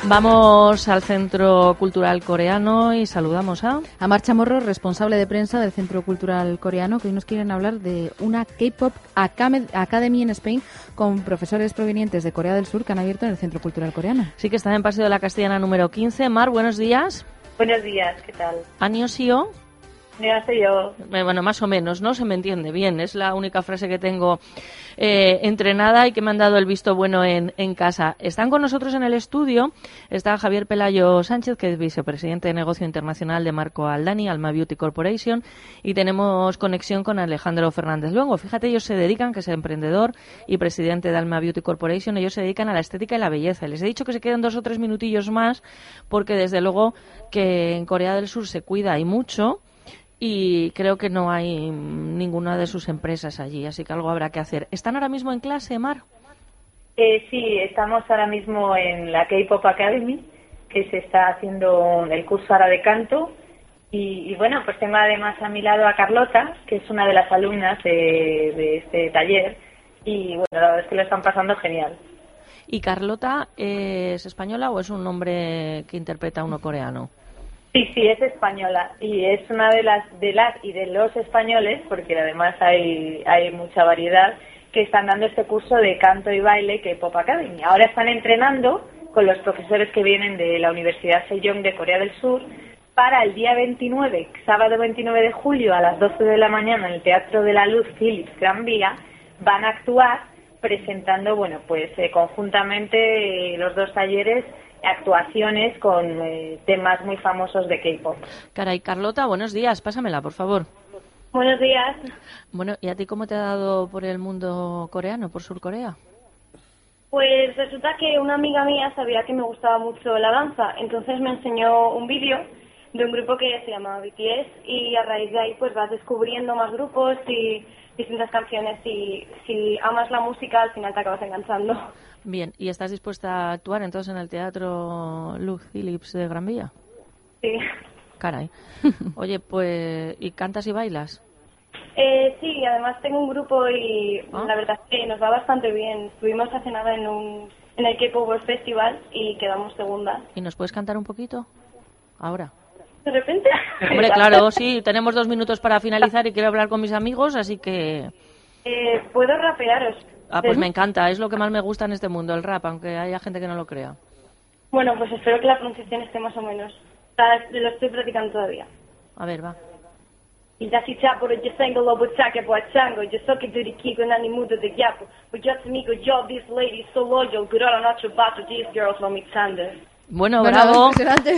Vamos al Centro Cultural Coreano y saludamos a... A Marcha Morro, responsable de prensa del Centro Cultural Coreano, que hoy nos quieren hablar de una K-Pop Academy en Spain con profesores provenientes de Corea del Sur que han abierto en el Centro Cultural Coreano. Sí que están en Paseo de la Castellana número 15. Mar, buenos días. Buenos días, ¿qué tal? Aniosio. Soy yo. Eh, Bueno, más o menos, ¿no? Se me entiende bien. Es la única frase que tengo eh, entrenada y que me han dado el visto bueno en, casa. Están con nosotros en el estudio. Está Javier Pelayo Sánchez, que es vicepresidente de negocio internacional de Marco Aldani, Alma Beauty Corporation. Y tenemos conexión con Alejandro Fernández Luengo. Fíjate, ellos se dedican, que es emprendedor y presidente de Alma Beauty Corporation, ellos se dedican a la estética y la belleza. Les he dicho que se queden dos o tres minutillos más, porque desde luego que en Corea del Sur se cuida y mucho y creo que no hay ninguna de sus empresas allí, así que algo habrá que hacer. ¿Están ahora mismo en clase, Mar? Eh, sí, estamos ahora mismo en la K-Pop Academy, que se está haciendo el curso ahora de canto Y, y bueno, pues tengo además a mi lado a Carlota, que es una de las alumnas de, de este taller. Y bueno, la verdad es que lo están pasando genial. ¿Y Carlota es española o es un nombre que interpreta uno coreano? Sí, sí, es española y es una de las de las y de los españoles, porque además hay mucha variedad que están dando este curso de canto y baile que Pop Academy. Ahora están entrenando con los profesores que vienen de la Universidad Sejong de Corea del Sur para el día 29, sábado 29 de julio a las 12 de la mañana en el Teatro de la Luz Philips Gran Vía, van a actuar presentando, bueno, pues eh, conjuntamente eh, los dos talleres actuaciones con eh, temas muy famosos de K-pop. Caray, Carlota, buenos días, pásamela, por favor. Buenos días. Bueno, ¿y a ti cómo te ha dado por el mundo coreano, por Sur Corea? Pues resulta que una amiga mía sabía que me gustaba mucho la danza, entonces me enseñó un vídeo de un grupo que se llamaba BTS y a raíz de ahí pues vas descubriendo más grupos y distintas canciones y si amas la música al final te acabas enganchando. Bien, ¿y estás dispuesta a actuar entonces en el Teatro Luz Phillips de Gran Vía? Sí. Caray. Oye, pues, ¿y cantas y bailas? Eh, sí, además tengo un grupo y Ah. la verdad es que nos va bastante bien. Estuvimos hace nada en, un, en el K-Pop World Festival y quedamos segundas. ¿Y nos puedes cantar un poquito? Ahora. De repente... Hombre, claro, sí, tenemos dos minutos para finalizar y quiero hablar con mis amigos, así que... Eh, ¿Puedo rapearos? Ah, pues me encanta, es lo que más me gusta en este mundo, el rap, aunque haya gente que no lo crea. Bueno, pues espero que la pronunciación esté más o menos. Lo estoy practicando todavía. A ver, va. I dati chapo je sengo lobo chake po chango je soki duri kigo nani mudo de yapo but just amigo yo this lady so loyal gurora nacho bato these girls no me tender Bueno, Bueno, bravo.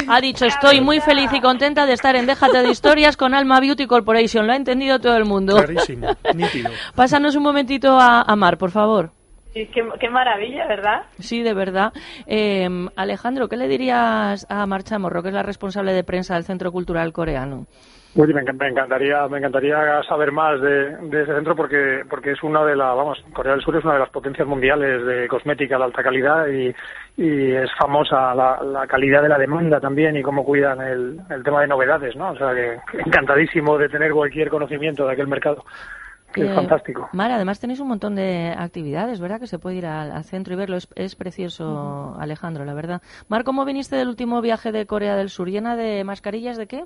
Ha dicho, estoy muy feliz y contenta de estar en Déjate de Historias con Alma Beauty Corporation. Lo ha entendido todo el mundo. Clarísimo, nítido. Pásanos un momentito a, a Mar, por favor. Sí, qué, qué maravilla, ¿verdad? Sí, de verdad. Eh, Alejandro, ¿qué le dirías a Mar Chamorro, que es la responsable de prensa del Centro Cultural Coreano? Oye, me, encan- me encantaría, me encantaría saber más de, ese centro porque, porque es una de las, vamos, Corea del Sur es una de las potencias mundiales de cosmética de alta calidad y, y es famosa la, la calidad de la demanda también y cómo cuidan el, el tema de novedades, ¿no? O sea que encantadísimo de tener cualquier conocimiento de aquel mercado, que es Eh, fantástico. Mar, además tenéis un montón de actividades, ¿verdad? Que se puede ir al, al centro y verlo. Es, es precioso, Alejandro, la verdad. Mar, ¿cómo viniste del último viaje de Corea del Sur? ¿Llena de mascarillas de qué?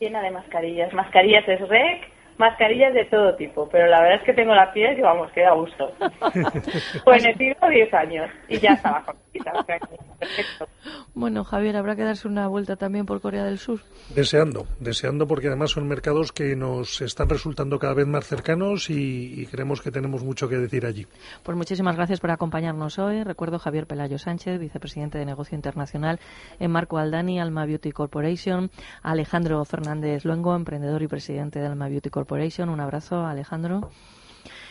Llena de mascarillas. Mascarillas es rec, mascarillas de todo tipo. Pero la verdad es que tengo la piel que, vamos, que da gusto. Pues me sigo 10 años y ya estaba Perfecto. Bueno, Javier, habrá que darse una vuelta también por Corea del Sur. Deseando, deseando porque además son mercados que nos están resultando cada vez más cercanos y, y creemos que tenemos mucho que decir allí. Pues muchísimas gracias por acompañarnos hoy. Recuerdo Javier Pelayo Sánchez, vicepresidente de Negocio Internacional en Marco Aldani, Alma Beauty Corporation, Alejandro Fernández Luengo, emprendedor y presidente de Alma Beauty Corporation. Un abrazo, Alejandro.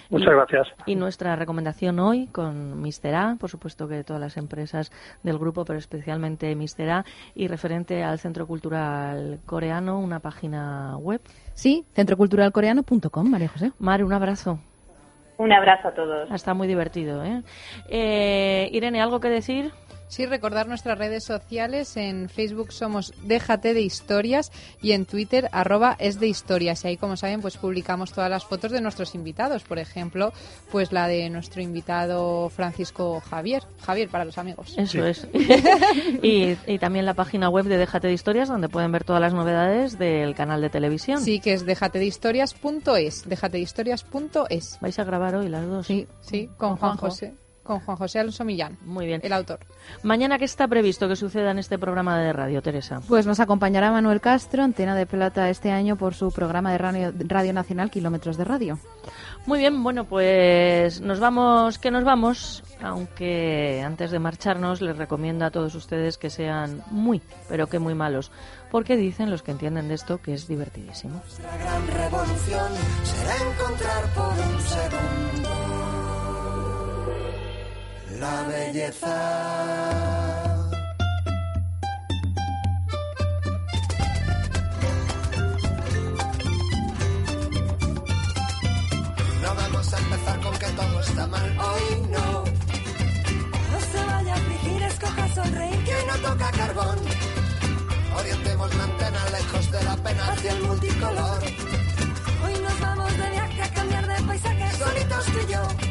Muchas Y- gracias. Y nuestra recomendación hoy con Mister A, por supuesto que todas las empresas del grupo, pero especialmente Mister A, y referente al Centro Cultural Coreano, una página web. Sí, centroculturalcoreano.com, María José. Mar, un abrazo. Un abrazo a todos. Está muy divertido, ¿eh? Eh, Irene, ¿algo que decir? Sí, recordar nuestras redes sociales. En Facebook somos Déjate de Historias y en Twitter arroba es de historias. Y ahí, como saben, pues publicamos todas las fotos de nuestros invitados. Por ejemplo, pues la de nuestro invitado Francisco Javier. Javier para los amigos. Eso es. y, y también la página web de Déjate de Historias, donde pueden ver todas las novedades del canal de televisión. Sí, que es déjatedehistorias.es. Déjatedehistorias.es. ¿Vais a grabar hoy las dos? Sí, sí, con, Con Juan Juanjo. José. Con Juan José Alonso Millán. Muy bien. El autor. Mañana, ¿qué está previsto que suceda en este programa de radio, Teresa? Pues nos acompañará Manuel Castro, Antena de Plata, este año por su programa de radio, Radio Nacional Kilómetros de Radio. Muy bien, bueno, pues nos vamos, que nos vamos, aunque antes de marcharnos les recomiendo a todos ustedes que sean muy, pero que muy malos, porque dicen los que entienden de esto que es divertidísimo. La gran revolución será encontrar por un segundo la belleza. No vamos a empezar con que todo está mal. Hoy no. No se vaya a afligir, escoja sonreír. Que hoy no toca carbón. Orientemos la antena lejos de de la pena hacia el multicolor. Hoy nos vamos de viaje a cambiar de paisaje. Solitos tú y yo.